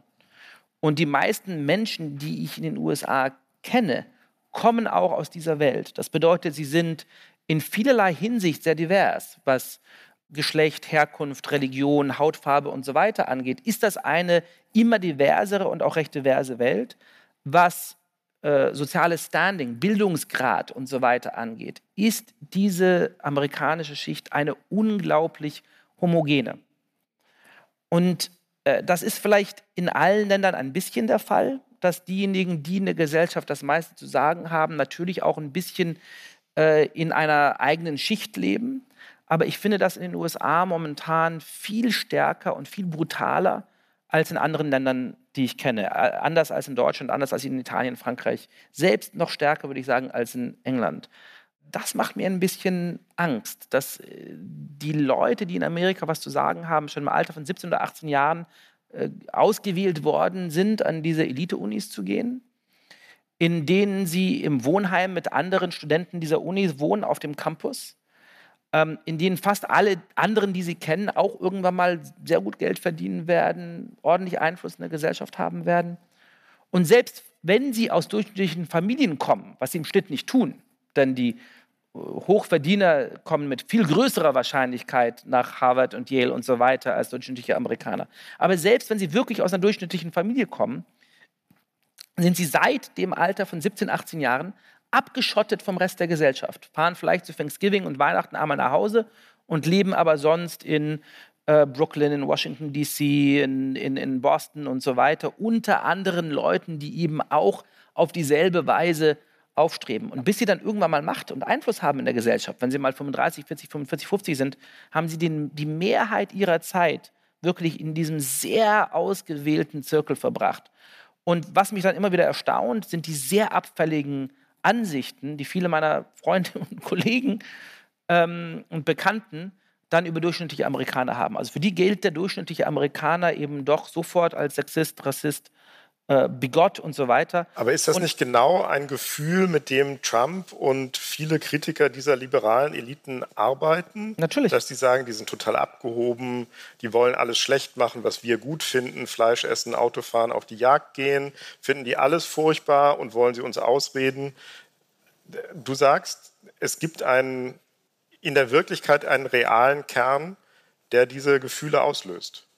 Und die meisten Menschen, die ich in den USA kenne, kommen auch aus dieser Welt. Das bedeutet, sie sind in vielerlei Hinsicht sehr divers, was Geschlecht, Herkunft, Religion, Hautfarbe und so weiter angeht. Ist das eine immer diversere und auch recht diverse Welt? Was äh, soziales Standing, Bildungsgrad und so weiter angeht, ist diese amerikanische Schicht eine unglaublich homogene. Und äh, das ist vielleicht in allen Ländern ein bisschen der Fall, dass diejenigen, die in der Gesellschaft das meiste zu sagen haben, natürlich auch ein bisschen äh, in einer eigenen Schicht leben. Aber ich finde das in den USA momentan viel stärker und viel brutaler als in anderen Ländern, die ich kenne. Anders als in Deutschland, anders als in Italien, Frankreich. Selbst noch stärker, würde ich sagen, als in England das macht mir ein bisschen Angst, dass äh, die Leute, die in Amerika was zu sagen haben, schon im Alter von 17 oder 18 Jahren äh, ausgewählt worden sind, an diese Elite-Unis zu gehen, in denen sie im Wohnheim mit anderen Studenten dieser Unis wohnen auf dem Campus, ähm, in denen fast alle anderen, die sie kennen, auch irgendwann mal sehr gut Geld verdienen werden, ordentlich Einfluss in der Gesellschaft haben werden. Und selbst wenn sie aus durchschnittlichen Familien kommen, was sie im Schnitt nicht tun, denn die Hochverdiener kommen mit viel größerer Wahrscheinlichkeit nach Harvard und Yale und so weiter als durchschnittliche Amerikaner. Aber selbst wenn sie wirklich aus einer durchschnittlichen Familie kommen, sind sie seit dem Alter von 17, 18 Jahren abgeschottet vom Rest der Gesellschaft, fahren vielleicht zu Thanksgiving und Weihnachten einmal nach Hause und leben aber sonst in äh, Brooklyn, in Washington, DC, in, in, in Boston und so weiter, unter anderen Leuten, die eben auch auf dieselbe Weise aufstreben. Und bis sie dann irgendwann mal Macht und Einfluss haben in der Gesellschaft, wenn sie mal 35, 40, 45, 50 sind, haben sie den, die Mehrheit ihrer Zeit wirklich in diesem sehr ausgewählten Zirkel verbracht. Und was mich dann immer wieder erstaunt, sind die sehr abfälligen Ansichten, die viele meiner Freunde [laughs] und Kollegen ähm, und Bekannten dann über durchschnittliche Amerikaner haben. Also für die gilt der durchschnittliche Amerikaner eben doch sofort als Sexist, Rassist, äh, Bigott und so weiter. Aber ist das und nicht genau ein Gefühl, mit dem Trump und viele Kritiker dieser liberalen Eliten arbeiten? Natürlich. Dass die sagen, die sind total abgehoben, die wollen alles schlecht machen, was wir gut finden, Fleisch essen, Auto fahren, auf die Jagd gehen, finden die alles furchtbar und wollen sie uns ausreden. Du sagst, es gibt einen, in der Wirklichkeit einen realen Kern, der diese Gefühle auslöst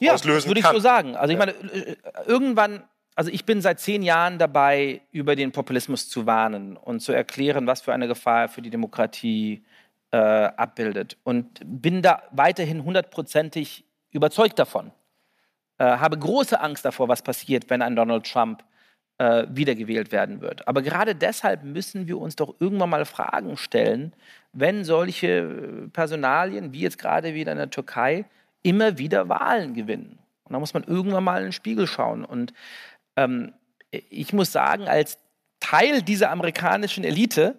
ja, auslösen würde ich so sagen. Also ich meine, äh, irgendwann, also ich bin seit zehn Jahren dabei, über den Populismus zu warnen und zu erklären, was für eine Gefahr für die Demokratie äh, abbildet. Und bin da weiterhin hundertprozentig überzeugt davon. Äh, habe große Angst davor, was passiert, wenn ein Donald Trump äh, wiedergewählt werden wird. Aber gerade deshalb müssen wir uns doch irgendwann mal Fragen stellen, wenn solche Personalien, wie jetzt gerade wieder in der Türkei, immer wieder Wahlen gewinnen. Und da muss man irgendwann mal in den Spiegel schauen. Und ähm, ich muss sagen, als Teil dieser amerikanischen Elite,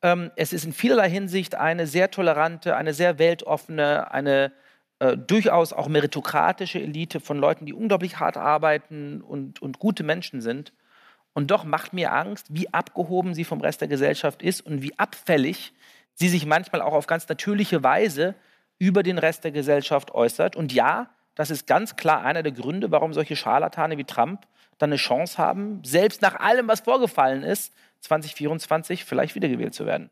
ähm, es ist in vielerlei Hinsicht eine sehr tolerante, eine sehr weltoffene, eine äh, durchaus auch meritokratische Elite von Leuten, die unglaublich hart arbeiten und, und gute Menschen sind. Und doch macht mir Angst, wie abgehoben sie vom Rest der Gesellschaft ist und wie abfällig sie sich manchmal auch auf ganz natürliche Weise über den Rest der Gesellschaft äußert. Und ja, das ist ganz klar einer der Gründe, warum solche Scharlatane wie Trump dann eine Chance haben, selbst nach allem, was vorgefallen ist, 2024 vielleicht wiedergewählt zu werden.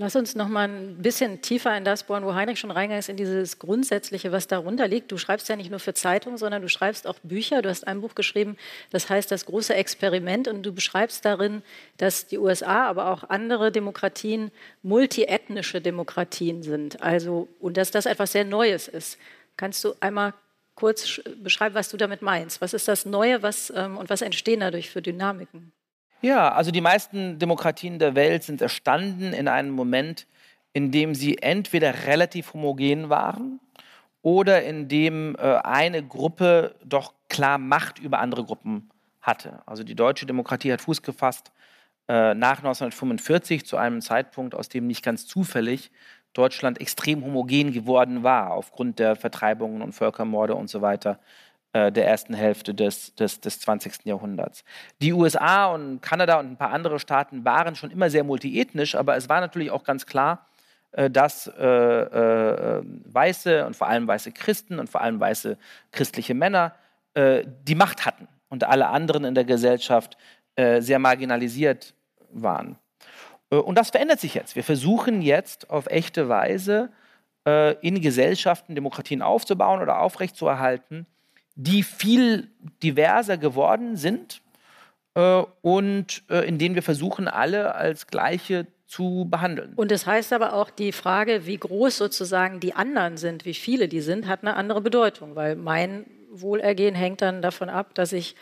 Lass uns noch mal ein bisschen tiefer in das bohren, wo Heinrich schon reingegangen ist, in dieses Grundsätzliche, was darunter liegt. Du schreibst ja nicht nur für Zeitungen, sondern du schreibst auch Bücher. Du hast ein Buch geschrieben, das heißt Das große Experiment. Und du beschreibst darin, dass die USA, aber auch andere Demokratien multiethnische Demokratien sind. Also, und dass das etwas sehr Neues ist. Kannst du einmal kurz beschreiben, was du damit meinst? Was ist das Neue was, ähm, und was entstehen dadurch für Dynamiken? Ja, also die meisten Demokratien der Welt sind erstanden in einem Moment, in dem sie entweder relativ homogen waren oder in dem äh, eine Gruppe doch klar Macht über andere Gruppen hatte. Also die deutsche Demokratie hat Fuß gefasst äh, nach 1945 zu einem Zeitpunkt, aus dem nicht ganz zufällig Deutschland extrem homogen geworden war aufgrund der Vertreibungen und Völkermorde und so weiter äh, der ersten Hälfte des, des, des 20. Jahrhunderts. Die USA und Kanada und ein paar andere Staaten waren schon immer sehr multiethnisch, aber es war natürlich auch ganz klar, äh, dass äh, äh, weiße und vor allem weiße Christen und vor allem weiße christliche Männer äh, die Macht hatten und alle anderen in der Gesellschaft äh, sehr marginalisiert waren. Und das verändert sich jetzt. Wir versuchen jetzt auf echte Weise in Gesellschaften Demokratien aufzubauen oder aufrechtzuerhalten, die viel diverser geworden sind äh, und äh, in denen wir versuchen, alle als gleiche zu behandeln. Und das heißt aber auch, die Frage, wie groß sozusagen die anderen sind, wie viele die sind, hat eine andere Bedeutung, weil mein Wohlergehen hängt dann davon ab, dass ich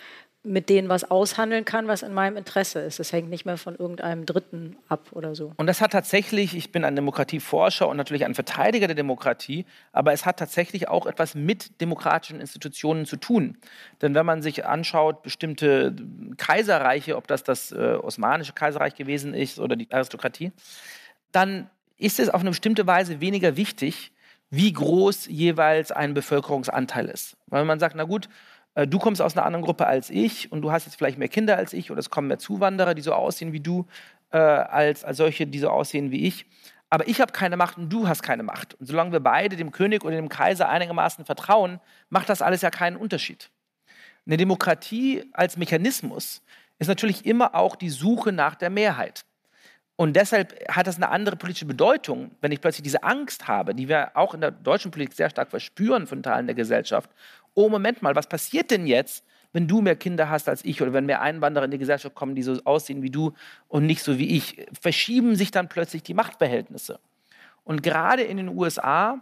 mit denen was aushandeln kann, was in meinem Interesse ist. Es hängt nicht mehr von irgendeinem Dritten ab oder so. Und das hat tatsächlich, ich bin ein Demokratieforscher und natürlich ein Verteidiger der Demokratie, aber es hat tatsächlich auch etwas mit demokratischen Institutionen zu tun. Denn wenn man sich anschaut, bestimmte Kaiserreiche, ob das das äh, Osmanische Kaiserreich gewesen ist oder die Aristokratie, dann ist es auf eine bestimmte Weise weniger wichtig, wie groß jeweils ein Bevölkerungsanteil ist. Weil man sagt, na gut, du kommst aus einer anderen Gruppe als ich und du hast jetzt vielleicht mehr Kinder als ich oder es kommen mehr Zuwanderer, die so aussehen wie du, äh, als, als solche, die so aussehen wie ich. Aber ich habe keine Macht und du hast keine Macht. Und solange wir beide dem König oder dem Kaiser einigermaßen vertrauen, macht das alles ja keinen Unterschied. Eine Demokratie als Mechanismus ist natürlich immer auch die Suche nach der Mehrheit. Und deshalb hat das eine andere politische Bedeutung, wenn ich plötzlich diese Angst habe, die wir auch in der deutschen Politik sehr stark verspüren von Teilen der Gesellschaft. Oh, Moment mal, was passiert denn jetzt, wenn du mehr Kinder hast als ich oder wenn mehr Einwanderer in die Gesellschaft kommen, die so aussehen wie du und nicht so wie ich? Verschieben sich dann plötzlich die Machtverhältnisse. Und gerade in den USA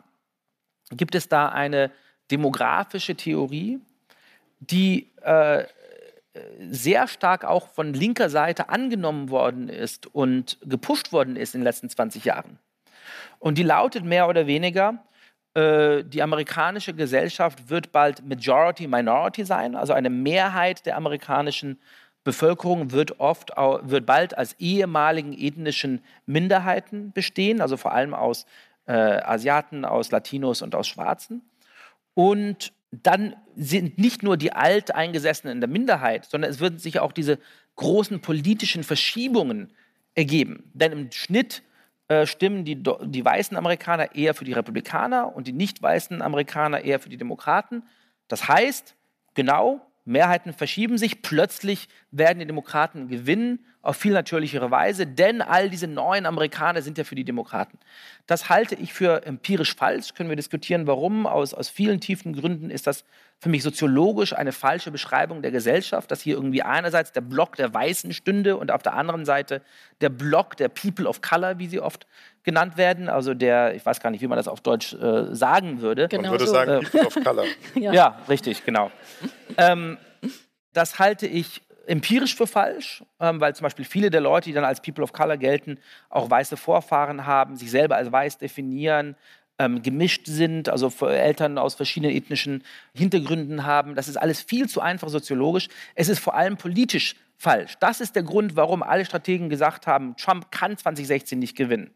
gibt es da eine demografische Theorie, die äh, sehr stark auch von linker Seite angenommen worden ist und gepusht worden ist in den letzten 20 Jahren. Und die lautet mehr oder weniger, die amerikanische Gesellschaft wird bald Majority Minority sein, also eine Mehrheit der amerikanischen Bevölkerung wird oft wird bald als ehemaligen ethnischen Minderheiten bestehen, also vor allem aus äh, Asiaten, aus Latinos und aus Schwarzen. Und dann sind nicht nur die Alteingesessenen in der Minderheit, sondern es würden sich auch diese großen politischen Verschiebungen ergeben. Denn im Schnitt äh, stimmen die, die weißen Amerikaner eher für die Republikaner und die nicht weißen Amerikaner eher für die Demokraten. Das heißt, genau, Mehrheiten verschieben sich, plötzlich werden die Demokraten gewinnen auf viel natürlichere Weise, denn all diese neuen Amerikaner sind ja für die Demokraten. Das halte ich für empirisch falsch, können wir diskutieren, warum. Aus, aus vielen tiefen Gründen ist das für mich soziologisch eine falsche Beschreibung der Gesellschaft, dass hier irgendwie einerseits der Block der Weißen stünde und auf der anderen Seite der Block der People of Color, wie sie oft genannt werden, also der, ich weiß gar nicht, wie man das auf Deutsch äh, sagen würde. Genau man würde so. sagen äh, People of Color. [laughs] ja. ja. richtig, genau. ähm, das halte ich empirisch für falsch, ähm, weil zum Beispiel viele der Leute, die dann als People of Color gelten, auch weiße Vorfahren haben, sich selber als weiß definieren, ähm, gemischt sind, also Eltern aus verschiedenen ethnischen Hintergründen haben. Das ist alles viel zu einfach soziologisch. Es ist vor allem politisch falsch. Das ist der Grund, warum alle Strategen gesagt haben, Trump kann 2016 nicht gewinnen.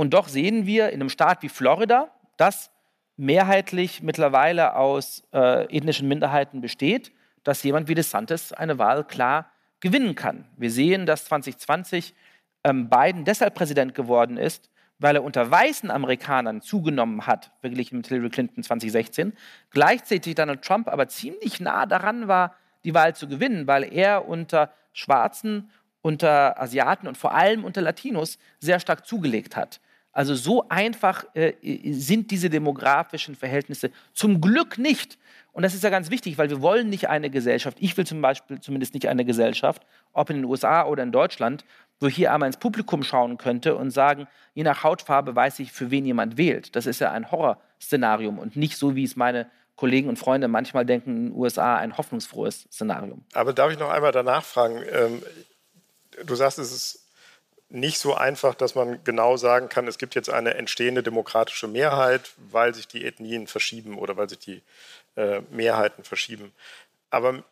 Und doch sehen wir in einem Staat wie Florida, das mehrheitlich mittlerweile aus äh, ethnischen Minderheiten besteht, dass jemand wie DeSantis eine Wahl klar gewinnen kann. Wir sehen, dass 2020 ähm, Biden deshalb Präsident geworden ist, weil er unter weißen Amerikanern zugenommen hat, verglichen mit Hillary Clinton 2016. Gleichzeitig Donald Trump aber ziemlich nah daran war, die Wahl zu gewinnen, weil er unter Schwarzen, unter Asiaten und vor allem unter Latinos sehr stark zugelegt hat. Also so einfach äh, sind diese demografischen Verhältnisse zum Glück nicht. Und das ist ja ganz wichtig, weil wir wollen nicht eine Gesellschaft, ich will zum Beispiel zumindest nicht eine Gesellschaft, ob in den USA oder in Deutschland, wo ich hier einmal ins Publikum schauen könnte und sagen, je nach Hautfarbe weiß ich, für wen jemand wählt. Das ist ja ein Horrorszenarium und nicht so, wie es meine Kollegen und Freunde manchmal denken, in den USA ein hoffnungsfrohes Szenarium. Aber darf ich noch einmal danach fragen? Ähm, du sagst, es ist nicht so einfach, dass man genau sagen kann, es gibt jetzt eine entstehende demokratische Mehrheit, weil sich die Ethnien verschieben oder weil sich die äh, Mehrheiten verschieben. Aber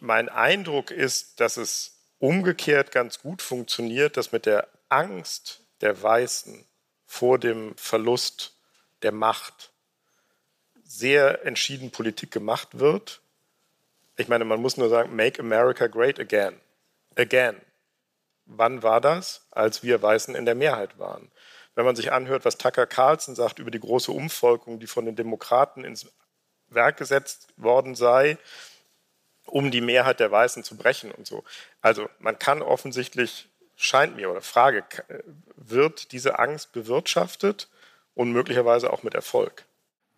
mein Eindruck ist, dass es umgekehrt ganz gut funktioniert, dass mit der Angst der Weißen vor dem Verlust der Macht sehr entschieden Politik gemacht wird. Ich meine, man muss nur sagen, Make America Great Again. Again. Wann war das? Als wir Weißen in der Mehrheit waren. Wenn man sich anhört, was Tucker Carlson sagt über die große Umvolkung, die von den Demokraten ins Werk gesetzt worden sei, um die Mehrheit der Weißen zu brechen und so. Also man kann offensichtlich, scheint mir, oder Frage, wird diese Angst bewirtschaftet und möglicherweise auch mit Erfolg?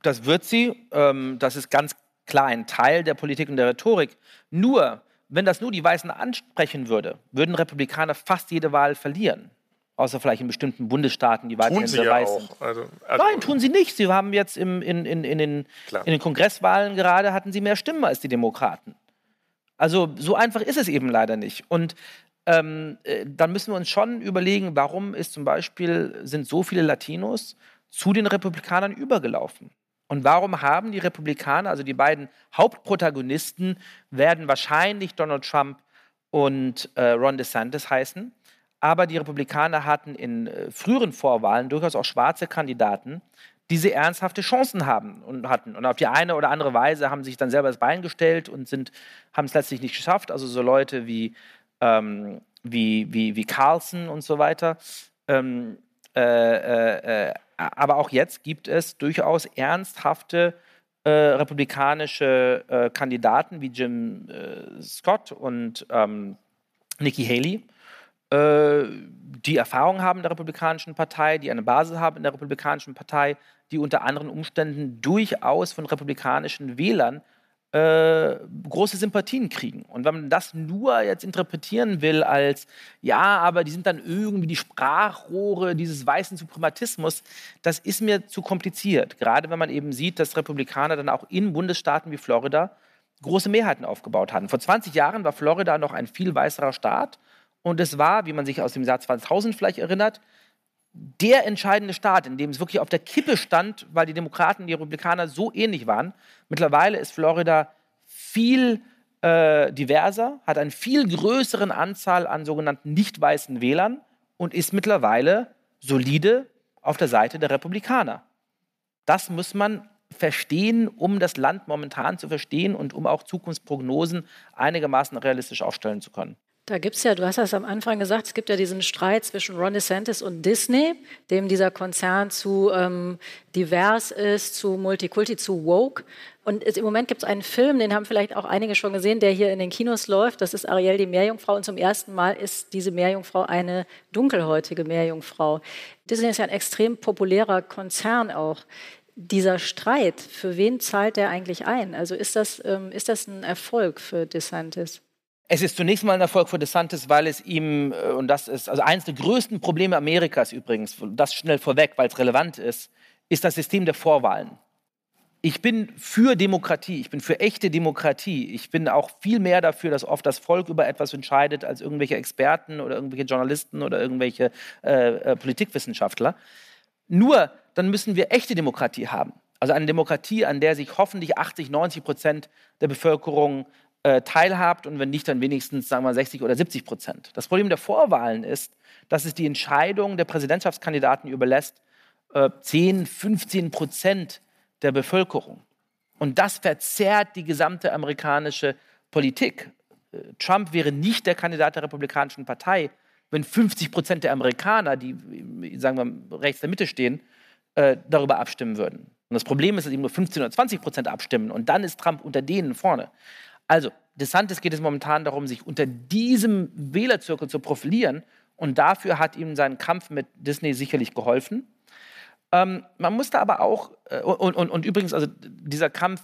Das wird sie. Ähm, das ist ganz klar ein Teil der Politik und der Rhetorik. Nur, wenn das nur die Weißen ansprechen würde, würden Republikaner fast jede Wahl verlieren außer vielleicht in bestimmten Bundesstaaten, die weiterhin sehr weiß sind. Also, also Nein, tun sie nicht. Sie haben jetzt im, in, in, in, den, in den Kongresswahlen gerade hatten sie mehr Stimmen als die Demokraten. Also so einfach ist es eben leider nicht. Und ähm, äh, dann müssen wir uns schon überlegen, warum ist zum Beispiel, sind so viele Latinos zu den Republikanern übergelaufen? Und warum haben die Republikaner, also die beiden Hauptprotagonisten, werden wahrscheinlich Donald Trump und äh, Ron DeSantis heißen? Aber die Republikaner hatten in äh, früheren Vorwahlen durchaus auch schwarze Kandidaten, die sie ernsthafte Chancen haben und hatten. Und auf die eine oder andere Weise haben sich dann selber das Bein gestellt und sind, haben es letztlich nicht geschafft. Also so Leute wie, ähm, wie, wie, wie Carlson und so weiter. Ähm, äh, äh, äh aber auch jetzt gibt es durchaus ernsthafte äh, republikanische äh, Kandidaten wie Jim Scott und ähm, Nikki Haley, äh, die Erfahrung haben in der Republikanischen Partei, die eine Basis haben in der Republikanischen Partei, die unter anderen Umständen durchaus von republikanischen Wählern äh, große Sympathien kriegen. Und wenn man das nur jetzt interpretieren will als, ja, aber die sind dann irgendwie die Sprachrohre dieses weißen Suprematismus, das ist mir zu kompliziert. Gerade wenn man eben sieht, dass Republikaner dann auch in Bundesstaaten wie Florida große Mehrheiten aufgebaut hatten. Vor 20 Jahren war Florida noch ein viel weißerer Staat und es war, wie man sich aus dem Jahr 2000 vielleicht erinnert, der entscheidende Staat, in dem es wirklich auf der Kippe stand, weil die Demokraten und die Republikaner so ähnlich waren. Mittlerweile ist Florida viel äh, diverser, hat eine viel größeren Anzahl an sogenannten nicht weißen Wählern und ist mittlerweile solide auf der Seite der Republikaner. Das muss man verstehen, um das Land momentan zu verstehen und um auch Zukunftsprognosen einigermaßen realistisch aufstellen zu können. Da gibt es ja, du hast das am Anfang gesagt, es gibt ja diesen Streit zwischen Ron DeSantis und Disney, dem dieser Konzern zu ähm, divers ist, zu Multikulti, zu woke. Und im Moment gibt es einen Film, den haben vielleicht auch einige schon gesehen, der hier in den Kinos läuft. Das ist Ariel die Meerjungfrau. Und zum ersten Mal ist diese Meerjungfrau eine dunkelhäutige Meerjungfrau. Disney ist ja ein extrem populärer Konzern auch dieser Streit, für wen zahlt der eigentlich ein? Also ist das, ähm, ist das ein Erfolg für DeSantis? Es ist zunächst mal ein Erfolg für DeSantis, weil es ihm, äh, und das ist also eines der größten Probleme Amerikas übrigens, das schnell vorweg, weil es relevant ist, ist das System der Vorwahlen. Ich bin für Demokratie, ich bin für echte Demokratie. Ich bin auch viel mehr dafür, dass oft das Volk über etwas entscheidet als irgendwelche Experten oder irgendwelche Journalisten oder irgendwelche äh, äh, Politikwissenschaftler. Nur dann müssen wir echte Demokratie haben. Also eine Demokratie, an der sich hoffentlich 80, 90 Prozent der Bevölkerung äh, teilhabt und wenn nicht, dann wenigstens, sagen wir 60 oder 70 Prozent. Das Problem der Vorwahlen ist, dass es die Entscheidung der Präsidentschaftskandidaten überlässt, äh, 10, 15 Prozent der Bevölkerung. Und das verzerrt die gesamte amerikanische Politik. Äh, Trump wäre nicht der Kandidat der Republikanischen Partei, wenn 50 Prozent der Amerikaner, die, sagen wir, rechts der Mitte stehen, äh, darüber abstimmen würden. Und das Problem ist, dass eben nur 15 oder 20 Prozent abstimmen und dann ist Trump unter denen vorne. Also, DeSantis geht es momentan darum, sich unter diesem Wählerzirkel zu profilieren. Und dafür hat ihm sein Kampf mit Disney sicherlich geholfen. Ähm, man musste aber auch, äh, und, und, und, übrigens, also dieser Kampf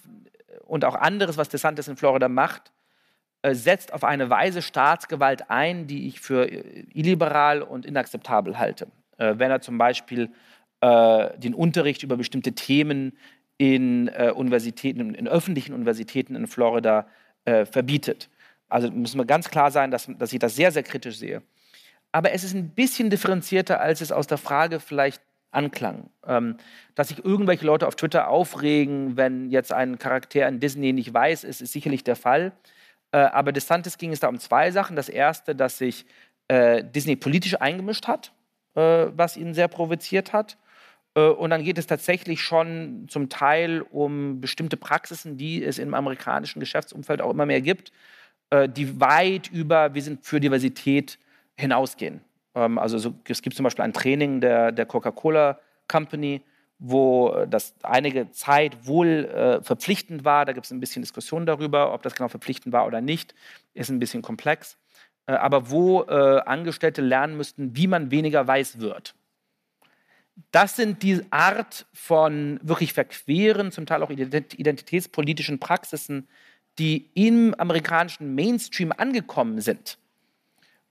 und auch anderes, was DeSantis in Florida macht, äh, setzt auf eine weise Staatsgewalt ein, die ich für äh, illiberal und inakzeptabel halte. Äh, wenn er zum Beispiel äh, den Unterricht über bestimmte Themen in äh, Universitäten, in öffentlichen Universitäten in Florida äh, verbietet. Also müssen wir ganz klar sein, dass, dass ich das sehr, sehr kritisch sehe. Aber es ist ein bisschen differenzierter, als es aus der Frage vielleicht anklang. Ähm, dass sich irgendwelche Leute auf Twitter aufregen, wenn jetzt ein Charakter in Disney nicht weiß, ist, ist sicherlich der Fall. Äh, aber DeSantis ging es da um zwei Sachen. Das erste, dass sich äh, Disney politisch eingemischt hat, äh, was ihn sehr provoziert hat. Äh, und dann geht es tatsächlich schon zum Teil um bestimmte Praxisen, die es im amerikanischen Geschäftsumfeld auch immer mehr gibt, äh, die weit über wir sind für Diversität hinausgehen. Ähm, also es gibt zum Beispiel ein Training der, der Coca-Cola Company, wo äh, das einige Zeit wohl verpflichtend war. Da gibt es ein bisschen Diskussion darüber, ob das genau verpflichtend war oder nicht. Ist ein bisschen komplex. aber wo Angestellte lernen müssten, wie man weniger weiß wird. Das sind die Art von wirklich verqueren, zum Teil auch identitätspolitischen Praxisen, die im amerikanischen Mainstream angekommen sind.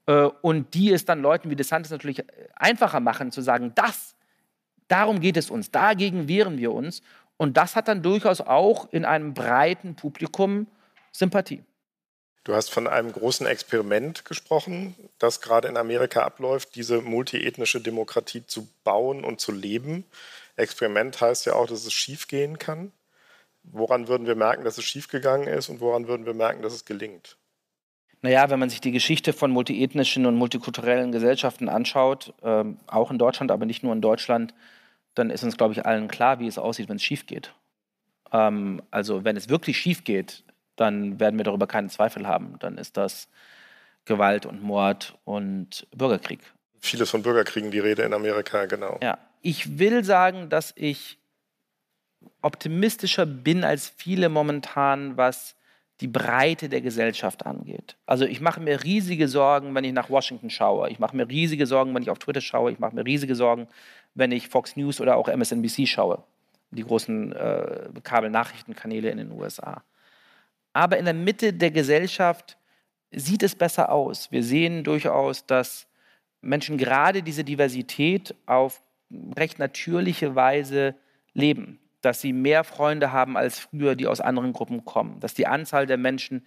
Äh, und die es dann Leuten wie DeSantis natürlich äh, einfacher machen, zu sagen, das, darum geht es uns, dagegen wehren wir uns. Und das hat dann durchaus auch in einem breiten Publikum Sympathie. Du hast von einem großen Experiment gesprochen, das gerade in Amerika abläuft, diese multiethnische Demokratie zu bauen und zu leben. Experiment heißt ja auch, dass es schiefgehen kann. Woran würden wir merken, dass es schiefgegangen ist und woran würden wir merken, dass es gelingt? Naja, wenn man sich die Geschichte von multiethnischen und multikulturellen Gesellschaften anschaut, äh, auch in Deutschland, aber nicht nur in Deutschland, dann ist uns, glaube ich, allen klar, wie es aussieht, wenn es schief geht. Ähm, also wenn es wirklich schief geht, dann werden wir darüber keinen Zweifel haben. Dann ist das Gewalt und Mord und Bürgerkrieg. Vieles von Bürgerkriegen die Rede in Amerika, genau. Ja, ich will sagen, dass ich optimistischer bin als viele momentan, was die Breite der Gesellschaft angeht. Also ich mache mir riesige Sorgen, wenn ich nach Washington schaue. Ich mache mir riesige Sorgen, wenn ich auf Twitter schaue. Ich mache mir riesige Sorgen, wenn ich Fox News oder auch MSNBC schaue. Die großen äh, Kabelnachrichtenkanäle in den USA. Aber in der Mitte der Gesellschaft sieht es besser aus. Wir sehen durchaus, dass Menschen gerade diese Diversität auf recht natürliche Weise leben dass sie mehr Freunde haben als früher, die aus anderen Gruppen kommen, dass die Anzahl der Menschen,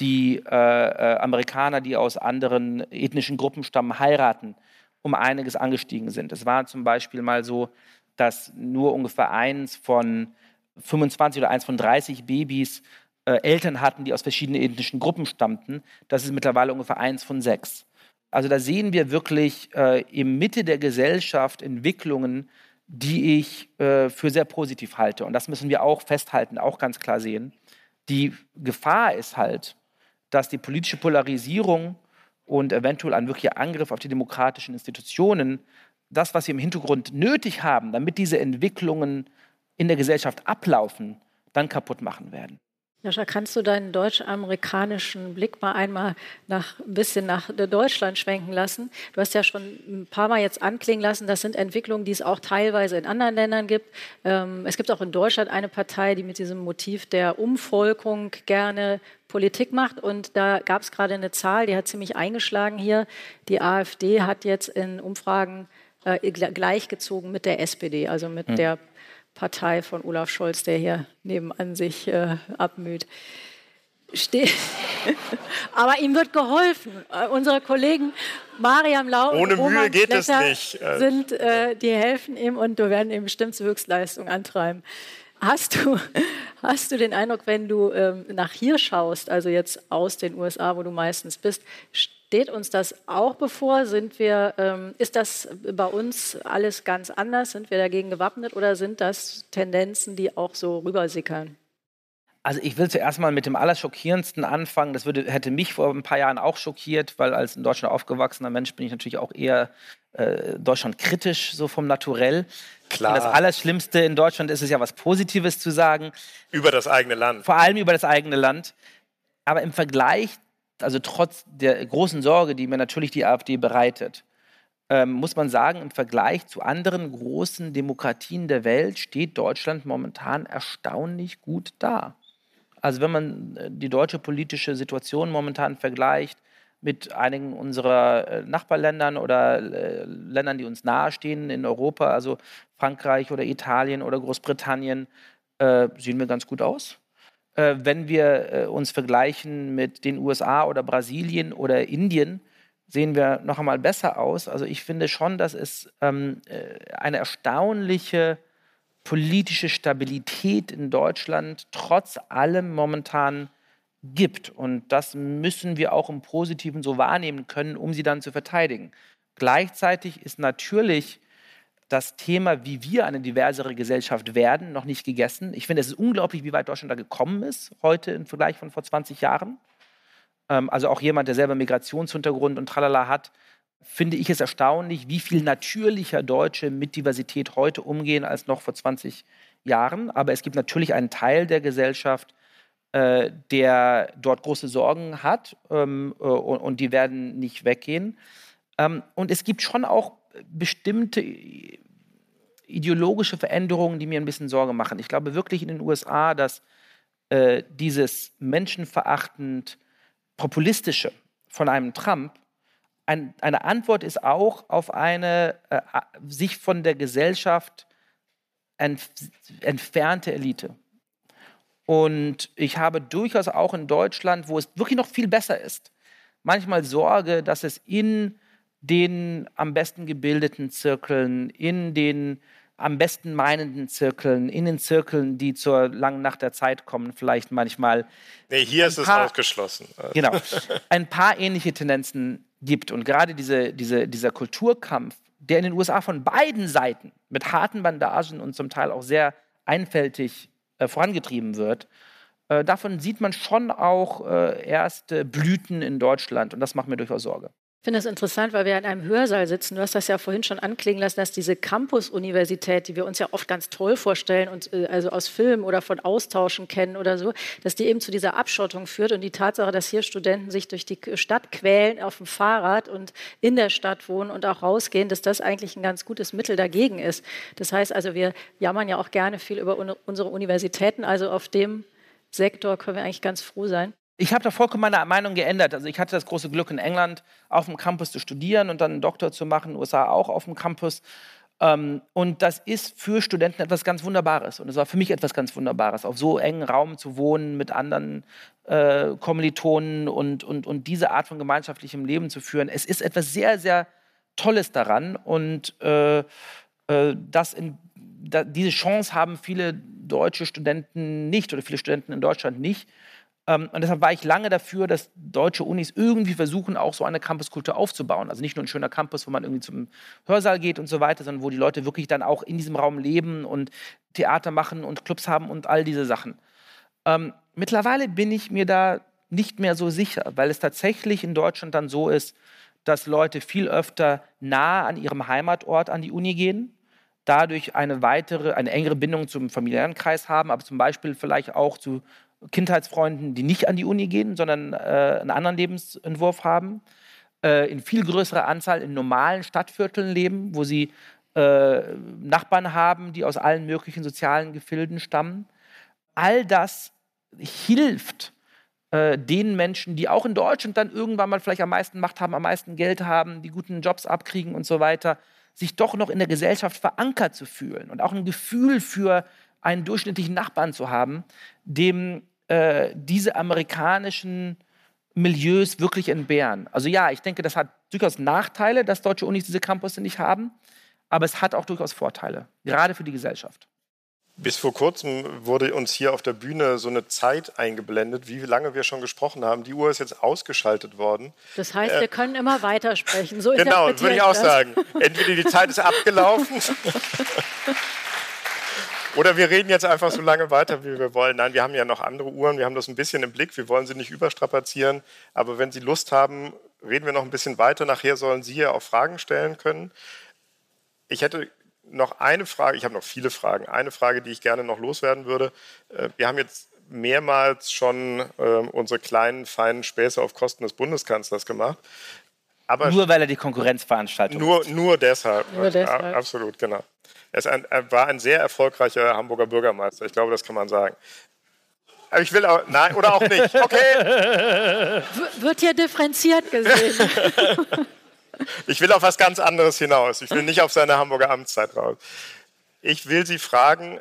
die äh, äh, Amerikaner, die aus anderen ethnischen Gruppen stammen, heiraten, um einiges angestiegen sind. Es war zum Beispiel mal so, dass nur ungefähr eins von 25 oder eins von 30 Babys äh, Eltern hatten, die aus verschiedenen ethnischen Gruppen stammten. Das ist mittlerweile ungefähr eins von sechs. Also da sehen wir wirklich äh, im Mitte der Gesellschaft Entwicklungen, die ich äh, für sehr positiv halte. Und das müssen wir auch festhalten, auch ganz klar sehen. Die Gefahr ist halt, dass die politische Polarisierung und eventuell ein wirklicher Angriff auf die demokratischen Institutionen das, was wir im Hintergrund nötig haben, damit diese Entwicklungen in der Gesellschaft ablaufen, dann kaputt machen werden. Jascha, kannst du deinen deutsch-amerikanischen Blick mal einmal nach, ein bisschen nach Deutschland schwenken lassen? Du hast ja schon ein paar Mal jetzt anklingen lassen, das sind Entwicklungen, die es auch teilweise in anderen Ländern gibt. Ähm, es gibt auch in Deutschland eine Partei, die mit diesem Motiv der Umvolkung gerne Politik macht. Und da gab es gerade eine Zahl, die hat ziemlich eingeschlagen hier. Die AfD hat jetzt in Umfragen äh, gleichgezogen mit der SPD, also mit hm. der Partei von Olaf Scholz, der hier nebenan sich äh, abmüht. Ste [laughs] Aber ihm wird geholfen. Äh, unsere Kollegen Mariam Lau Ohne und Roman Mühe geht es nicht. Sind, äh, die helfen ihm und wir werden ihm bestimmt zur Höchstleistung antreiben. Hast du, [laughs] hast du den Eindruck, wenn du ähm, nach hier schaust, also jetzt aus den USA, wo du meistens bist, Steht uns das auch bevor? Sind wir, ähm, ist das bei uns alles ganz anders? Sind wir dagegen gewappnet oder sind das Tendenzen, die auch so rübersickern? Also ich will zuerst mal mit dem Allerschockierendsten anfangen. Das würde, hätte mich vor ein paar Jahren auch schockiert, weil als in Deutschland aufgewachsener Mensch bin ich natürlich auch eher äh, Deutschland kritisch, so vom Naturell. Klar. Und das Allerschlimmste in Deutschland ist es ja, was Positives zu sagen. Über das eigene Land. Vor allem über das eigene Land. Aber im Vergleich also trotz der großen Sorge, die mir natürlich die AfD bereitet, ähm, muss man sagen, im Vergleich zu anderen großen Demokratien der Welt steht Deutschland momentan erstaunlich gut da. Also wenn man äh, die deutsche politische Situation momentan vergleicht mit einigen unserer äh, Nachbarländern oder äh, Ländern, die uns nahestehen in Europa, also Frankreich oder Italien oder Großbritannien, äh, sehen wir ganz gut aus äh, wenn wir äh, uns vergleichen mit den USA oder Brasilien oder Indien, sehen wir noch einmal besser aus. Also ich finde schon, dass es ähm, äh, eine erstaunliche politische Stabilität in Deutschland trotz allem momentan gibt. Und das müssen wir auch im Positiven so wahrnehmen können, um sie dann zu verteidigen. Gleichzeitig ist natürlich das Thema, wie wir eine diversere Gesellschaft werden, noch nicht gegessen. Ich finde, es ist unglaublich, wie weit Deutschland da gekommen ist, heute im Vergleich von vor 20 Jahren. Ähm, also auch jemand, der selber Migrationshintergrund und tralala hat, finde ich es erstaunlich, wie viel natürlicher Deutsche mit Diversität heute umgehen als noch vor 20 Jahren. Aber es gibt natürlich einen Teil der Gesellschaft, äh, der dort große Sorgen hat ähm, äh, und, die werden nicht weggehen. Ähm, und es gibt schon auch bestimmte ideologische Veränderungen, die mir ein bisschen Sorge machen. Ich glaube wirklich in den USA, dass äh, dieses menschenverachtend populistische von einem Trump ein, eine Antwort ist auch auf eine äh, sich von der Gesellschaft entf entfernte Elite. Und ich habe durchaus auch in Deutschland, wo es wirklich noch viel besser ist, manchmal Sorge, dass es in den am besten gebildeten Zirkeln, in den am besten meinenden Zirkeln, in den Zirkeln, die zur langen Nacht der Zeit kommen, vielleicht manchmal. Nee, hier ist paar, es ausgeschlossen. Genau. Ein paar ähnliche Tendenzen gibt. Und gerade diese, diese, dieser Kulturkampf, der in den USA von beiden Seiten mit harten Bandagen und zum Teil auch sehr einfältig äh, vorangetrieben wird, äh, davon sieht man schon auch äh, erste Blüten in Deutschland. Und das macht mir durchaus Sorge. Finde es interessant, weil wir in einem Hörsaal sitzen. Du hast das ja vorhin schon anklingen lassen, dass diese Campus-Universität, die wir uns ja oft ganz toll vorstellen und äh, also aus Filmen oder von Austauschen kennen oder so, dass die eben zu dieser Abschottung führt und die Tatsache, dass hier Studenten sich durch die Stadt quälen auf dem Fahrrad und in der Stadt wohnen und auch rausgehen, dass das eigentlich ein ganz gutes Mittel dagegen ist. Das heißt also, wir jammern ja auch gerne viel über unsere Universitäten, also auf dem Sektor können wir eigentlich ganz froh sein. Ich habe da vollkommen meine Meinung geändert. Also ich hatte das große Glück, in England auf dem Campus zu studieren und dann einen Doktor zu machen, USA auch auf dem Campus. Ähm, und das ist für Studenten etwas ganz Wunderbares. Und es war für mich etwas ganz Wunderbares, auf so engen Raum zu wohnen, mit anderen äh, Kommilitonen und, und, und diese Art von gemeinschaftlichem Leben zu führen. Es ist etwas sehr, sehr Tolles daran. Und äh, äh, das in, da, diese Chance haben viele deutsche Studenten nicht oder viele Studenten in Deutschland nicht. Ähm, und deshalb war ich lange dafür, dass deutsche Unis irgendwie versuchen, auch so eine Campuskultur aufzubauen. Also nicht nur ein schöner Campus, wo man irgendwie zum Hörsaal geht und so weiter, sondern wo die Leute wirklich dann auch in diesem Raum leben und Theater machen und Clubs haben und all diese Sachen. Ähm, mittlerweile bin ich mir da nicht mehr so sicher, weil es tatsächlich in Deutschland dann so ist, dass Leute viel öfter nah an ihrem Heimatort an die Uni gehen, dadurch eine weitere, eine engere Bindung zum Familienkreis haben, aber zum Beispiel vielleicht auch zu Kindheitsfreunden, die nicht an die Uni gehen, sondern äh, einen anderen Lebensentwurf haben, äh, in viel größerer Anzahl in normalen Stadtvierteln leben, wo sie äh, Nachbarn haben, die aus allen möglichen sozialen Gefilden stammen. All das hilft äh, den Menschen, die auch in Deutschland dann irgendwann mal vielleicht am meisten Macht haben, am meisten Geld haben, die guten Jobs abkriegen und so weiter, sich doch noch in der Gesellschaft verankert zu fühlen und auch ein Gefühl für einen durchschnittlichen Nachbarn zu haben, dem äh, diese amerikanischen Milieus wirklich entbehren. Also ja, ich denke, das hat durchaus Nachteile, dass deutsche Unis diese Campus nicht haben, aber es hat auch durchaus Vorteile, gerade für die Gesellschaft. Bis vor kurzem wurde uns hier auf der Bühne so eine Zeit eingeblendet, wie lange wir schon gesprochen haben. Die Uhr ist jetzt ausgeschaltet worden. Das heißt, äh, wir können immer weitersprechen. So [laughs] genau, würde ich auch das. sagen. Entweder die Zeit ist abgelaufen [laughs] [laughs] Oder wir reden jetzt einfach so lange weiter, wie wir wollen. Nein, wir haben ja noch andere Uhren, wir haben das ein bisschen im Blick, wir wollen sie nicht überstrapazieren. Aber wenn Sie Lust haben, reden wir noch ein bisschen weiter. Nachher sollen Sie ja auch Fragen stellen können. Ich hätte noch eine Frage, ich habe noch viele Fragen. Eine Frage, die ich gerne noch loswerden würde. Äh, wir haben jetzt mehrmals schon äh, unsere kleinen, feinen Späße auf Kosten des Bundeskanzlers gemacht. Aber nur weil er die Konkurrenzveranstaltung nur, ist. Nur deshalb. Nur deshalb. Ja, absolut, genau. Er, ein, er, war ein sehr erfolgreicher Hamburger Bürgermeister. Ich glaube, das kann man sagen. Aber ich will auch, nein, oder auch nicht. Okay. Wird hier differenziert gesehen. [laughs] ich will auf was ganz anderes hinaus. Ich will nicht auf seine Hamburger Amtszeit raus. Ich will Sie fragen,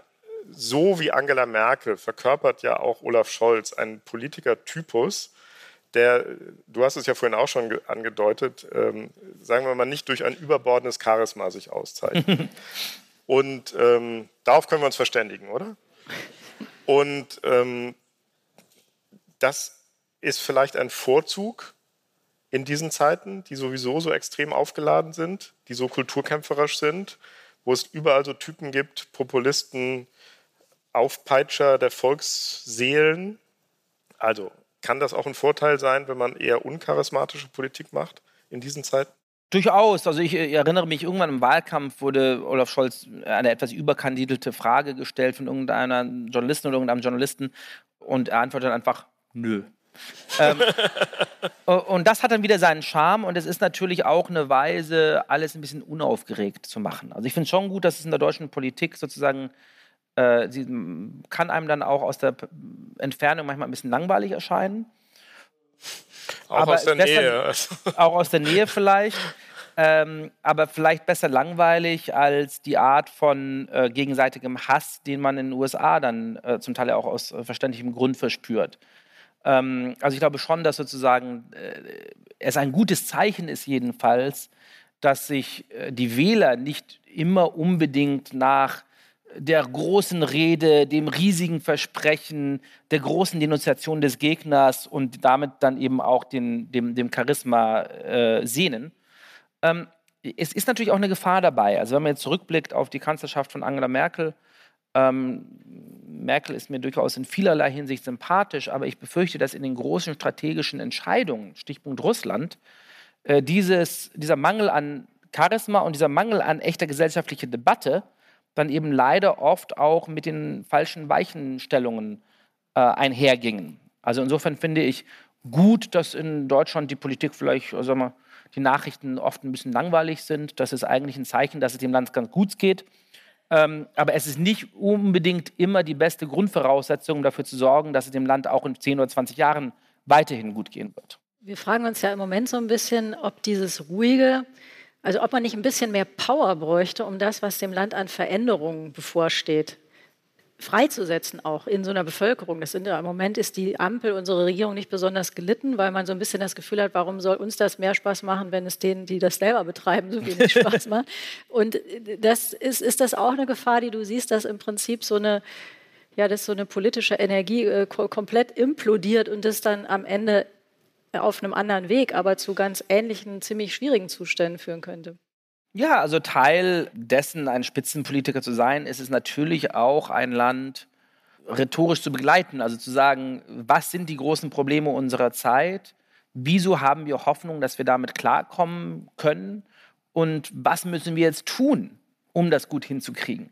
so wie Angela Merkel verkörpert ja auch Olaf Scholz einen Politikertypus, der, du hast es ja vorhin auch schon angedeutet, ähm, sagen wir mal, nicht durch ein überbordendes Charisma sich auszeichnet. [laughs] Und ähm, darauf können wir uns verständigen, oder? Und ähm, das ist vielleicht ein Vorzug in diesen Zeiten, die sowieso so extrem aufgeladen sind, die so kulturkämpferisch sind, wo es überall so Typen gibt, Populisten, Aufpeitscher der Volksseelen. Also kann das auch ein Vorteil sein, wenn man eher uncharismatische Politik macht in diesen Zeiten? Durchaus. Also ich äh, erinnere mich, irgendwann im Wahlkampf wurde Olaf Scholz eine etwas überkandidelte Frage gestellt von irgendeiner Journalistin oder irgendeinem Journalisten und er antwortet einfach, nö. [laughs] ähm, und das hat dann wieder seinen Charme und es ist natürlich auch eine Weise, alles ein bisschen unaufgeregt zu machen. Also ich finde es schon gut, dass es in der deutschen Politik sozusagen, äh, sie kann einem dann auch aus der Entfernung manchmal ein bisschen langweilig erscheinen. Auch aber aus der Nähe. [laughs] Auch aus der Nähe vielleicht. Ähm, aber vielleicht besser langweilig als die Art von äh, gegenseitigem Hass, den man in den USA dann äh, zum Teil auch aus äh, verständlichem Grund verspürt. Ähm, also ich glaube schon, dass sozusagen äh, es ein gutes Zeichen ist jedenfalls, dass sich äh, die Wähler nicht immer unbedingt nach der großen Rede, dem riesigen Versprechen, der großen Denunziation des Gegners und damit dann eben auch den, dem, dem Charisma äh, sehnen. Ähm, es ist natürlich auch eine Gefahr dabei. Also wenn man jetzt zurückblickt auf die Kanzlerschaft von Angela Merkel, ähm, Merkel ist mir durchaus in vielerlei Hinsicht sympathisch, aber ich befürchte, dass in den großen strategischen Entscheidungen, Stichpunkt Russland, äh, dieses, dieser Mangel an Charisma und dieser Mangel an echter gesellschaftlicher Debatte dann eben leider oft auch mit den falschen Weichenstellungen äh, einhergingen. Also insofern finde ich gut, dass in Deutschland die Politik vielleicht, äh, sagen wir, die Nachrichten oft ein bisschen langweilig sind. Das ist eigentlich ein Zeichen, dass es dem Land ganz gut geht. Ähm, aber es ist nicht unbedingt immer die beste Grundvoraussetzung, um dafür zu sorgen, dass es dem Land auch in 10 oder 20 Jahren weiterhin gut gehen wird. Wir fragen uns ja im Moment so ein bisschen, ob dieses ruhige, also ob man nicht ein bisschen mehr Power bräuchte, um das, was dem Land an Veränderungen bevorsteht, freizusetzen, auch in so einer Bevölkerung. Das sind Im Moment ist die Ampel, unsere Regierung, nicht besonders gelitten, weil man so ein bisschen das Gefühl hat, warum soll uns das mehr Spaß machen, wenn es denen, die das selber betreiben, so wenig [laughs] Spaß macht. Und das ist, ist das auch eine Gefahr, die du siehst, dass im Prinzip so eine ja, dass so eine politische Energie äh, komplett implodiert und das dann am Ende auf einem anderen Weg, aber zu ganz ähnlichen, ziemlich schwierigen Zuständen führen könnte. Ja, also Teil dessen, ein Spitzenpolitiker zu sein, ist es natürlich auch, ein Land rhetorisch zu begleiten. Also zu sagen, was sind die großen Probleme unserer Zeit? Wieso haben wir Hoffnung, dass wir damit klarkommen können? Und was müssen wir jetzt tun, um das gut hinzukriegen?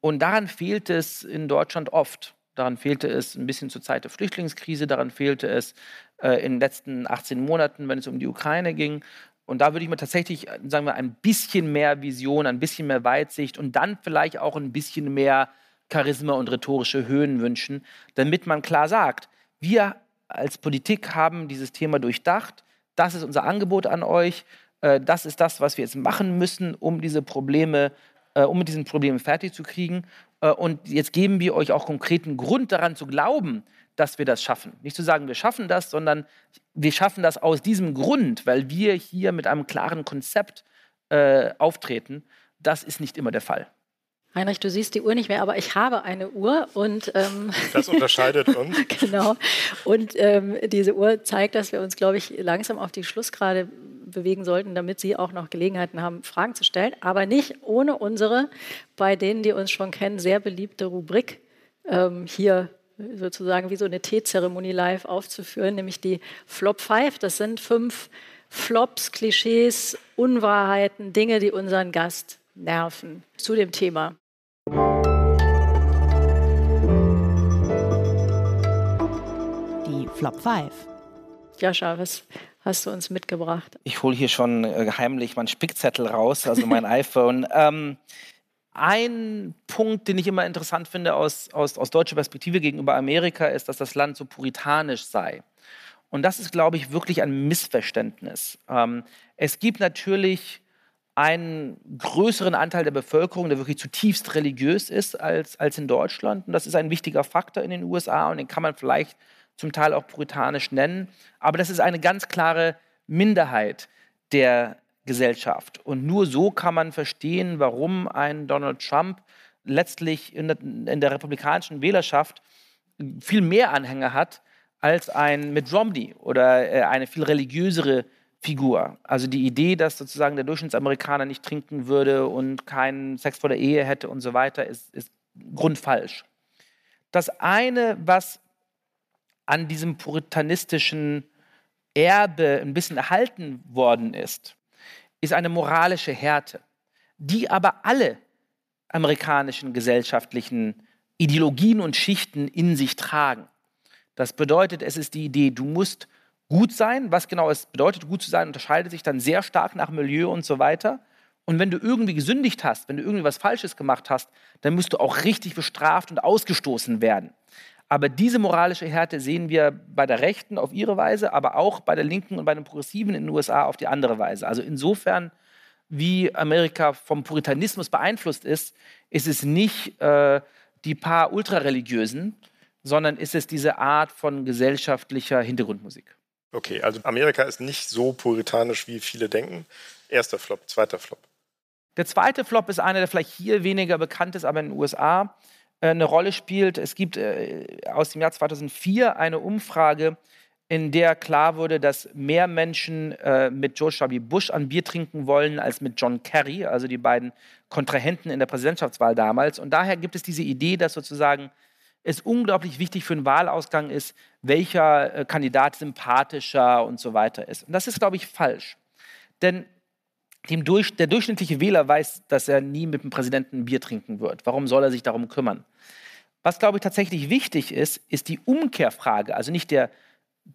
Und daran fehlt es in Deutschland oft. Daran fehlte es ein bisschen zur Zeit der Flüchtlingskrise, daran fehlte es äh, in den letzten 18 Monaten, wenn es um die Ukraine ging. Und da würde ich mir tatsächlich, sagen wir, ein bisschen mehr Vision, ein bisschen mehr Weitsicht und dann vielleicht auch ein bisschen mehr Charisma und rhetorische Höhen wünschen, damit man klar sagt, wir als Politik haben dieses Thema durchdacht, das ist unser Angebot an euch, äh, das ist das, was wir jetzt machen müssen, um diese Probleme, äh, um mit diesen Problemen fertig zu kriegen. Äh, und jetzt geben wir euch auch konkreten Grund daran zu glauben, dass wir das schaffen. Nicht zu sagen, wir schaffen das, sondern wir schaffen das aus diesem Grund, weil wir hier mit einem klaren Konzept äh, auftreten. Das ist nicht immer der Fall. Heinrich, du siehst die Uhr nicht mehr, aber ich habe eine Uhr und ähm, [laughs] das unterscheidet uns. [laughs] genau. Und ähm, diese Uhr zeigt, dass wir uns, glaube ich, langsam auf die Schlussgrade bewegen sollten, damit Sie auch noch Gelegenheiten haben, Fragen zu stellen, aber nicht ohne unsere, bei denen, die uns schon kennen, sehr beliebte Rubrik ähm, hier sozusagen wie so eine Teezeremonie live aufzuführen, nämlich die Flop 5. Das sind fünf Flops, Klischees, Unwahrheiten, Dinge, die unseren Gast nerven. Zu dem Thema. Die Flop 5. Jascha, was hast du uns mitgebracht? Ich hole hier schon äh, heimlich meinen Spickzettel raus, also mein [laughs] iPhone. Ähm, ein Punkt, den ich immer interessant finde aus, aus, aus deutscher Perspektive gegenüber Amerika, ist, dass das Land so puritanisch sei. Und das ist, glaube ich, wirklich ein Missverständnis. Ähm, es gibt natürlich einen größeren Anteil der Bevölkerung, der wirklich zutiefst religiös ist als, als in Deutschland. Und das ist ein wichtiger Faktor in den USA und den kann man vielleicht zum Teil auch puritanisch nennen. Aber das ist eine ganz klare Minderheit der Gesellschaft. Und nur so kann man verstehen, warum ein Donald Trump letztlich in der, in der republikanischen Wählerschaft viel mehr Anhänger hat als ein Mitt Romney oder äh, eine viel religiösere Figur. Also die Idee, dass sozusagen der Durchschnittsamerikaner nicht trinken würde und keinen Sex vor der Ehe hätte und so weiter, ist, ist grundfalsch. Das eine, was an diesem puritanistischen Erbe ein bisschen erhalten worden ist, ist eine moralische Härte, die aber alle amerikanischen gesellschaftlichen Ideologien und Schichten in sich tragen. Das bedeutet, es ist die Idee, du musst gut sein. Was genau es bedeutet, gut zu sein, unterscheidet sich dann sehr stark nach Milieu und so weiter. Und wenn du irgendwie gesündigt hast, wenn du irgendwie was Falsches gemacht hast, dann musst du auch richtig bestraft und ausgestoßen werden. Aber diese moralische Härte sehen wir bei der Rechten auf ihre Weise, aber auch bei der Linken und bei den Progressiven in den USA auf die andere Weise. Also insofern, wie Amerika vom Puritanismus beeinflusst ist, ist es nicht äh, die paar Ultrareligiösen, sondern ist es diese Art von gesellschaftlicher Hintergrundmusik. Okay, also Amerika ist nicht so puritanisch, wie viele denken. Erster Flop, zweiter Flop. Der zweite Flop ist einer, der vielleicht hier weniger bekannt ist, aber in den USA eine Rolle spielt. Es gibt äh, aus dem Jahr 2004 eine Umfrage, in der klar wurde, dass mehr Menschen äh, mit George W. Bush an Bier trinken wollen als mit John Kerry, also die beiden Kontrahenten in der Präsidentschaftswahl damals. Und daher gibt es diese Idee, dass sozusagen es unglaublich wichtig für einen Wahlausgang ist, welcher Kandidat sympathischer und so weiter ist. Und das ist, glaube ich, falsch. Denn Durch, der durchschnittliche Wähler weiß, dass er nie mit dem Präsidenten ein Bier trinken wird. Warum soll er sich darum kümmern? Was, glaube ich, tatsächlich wichtig ist, ist die Umkehrfrage. Also nicht der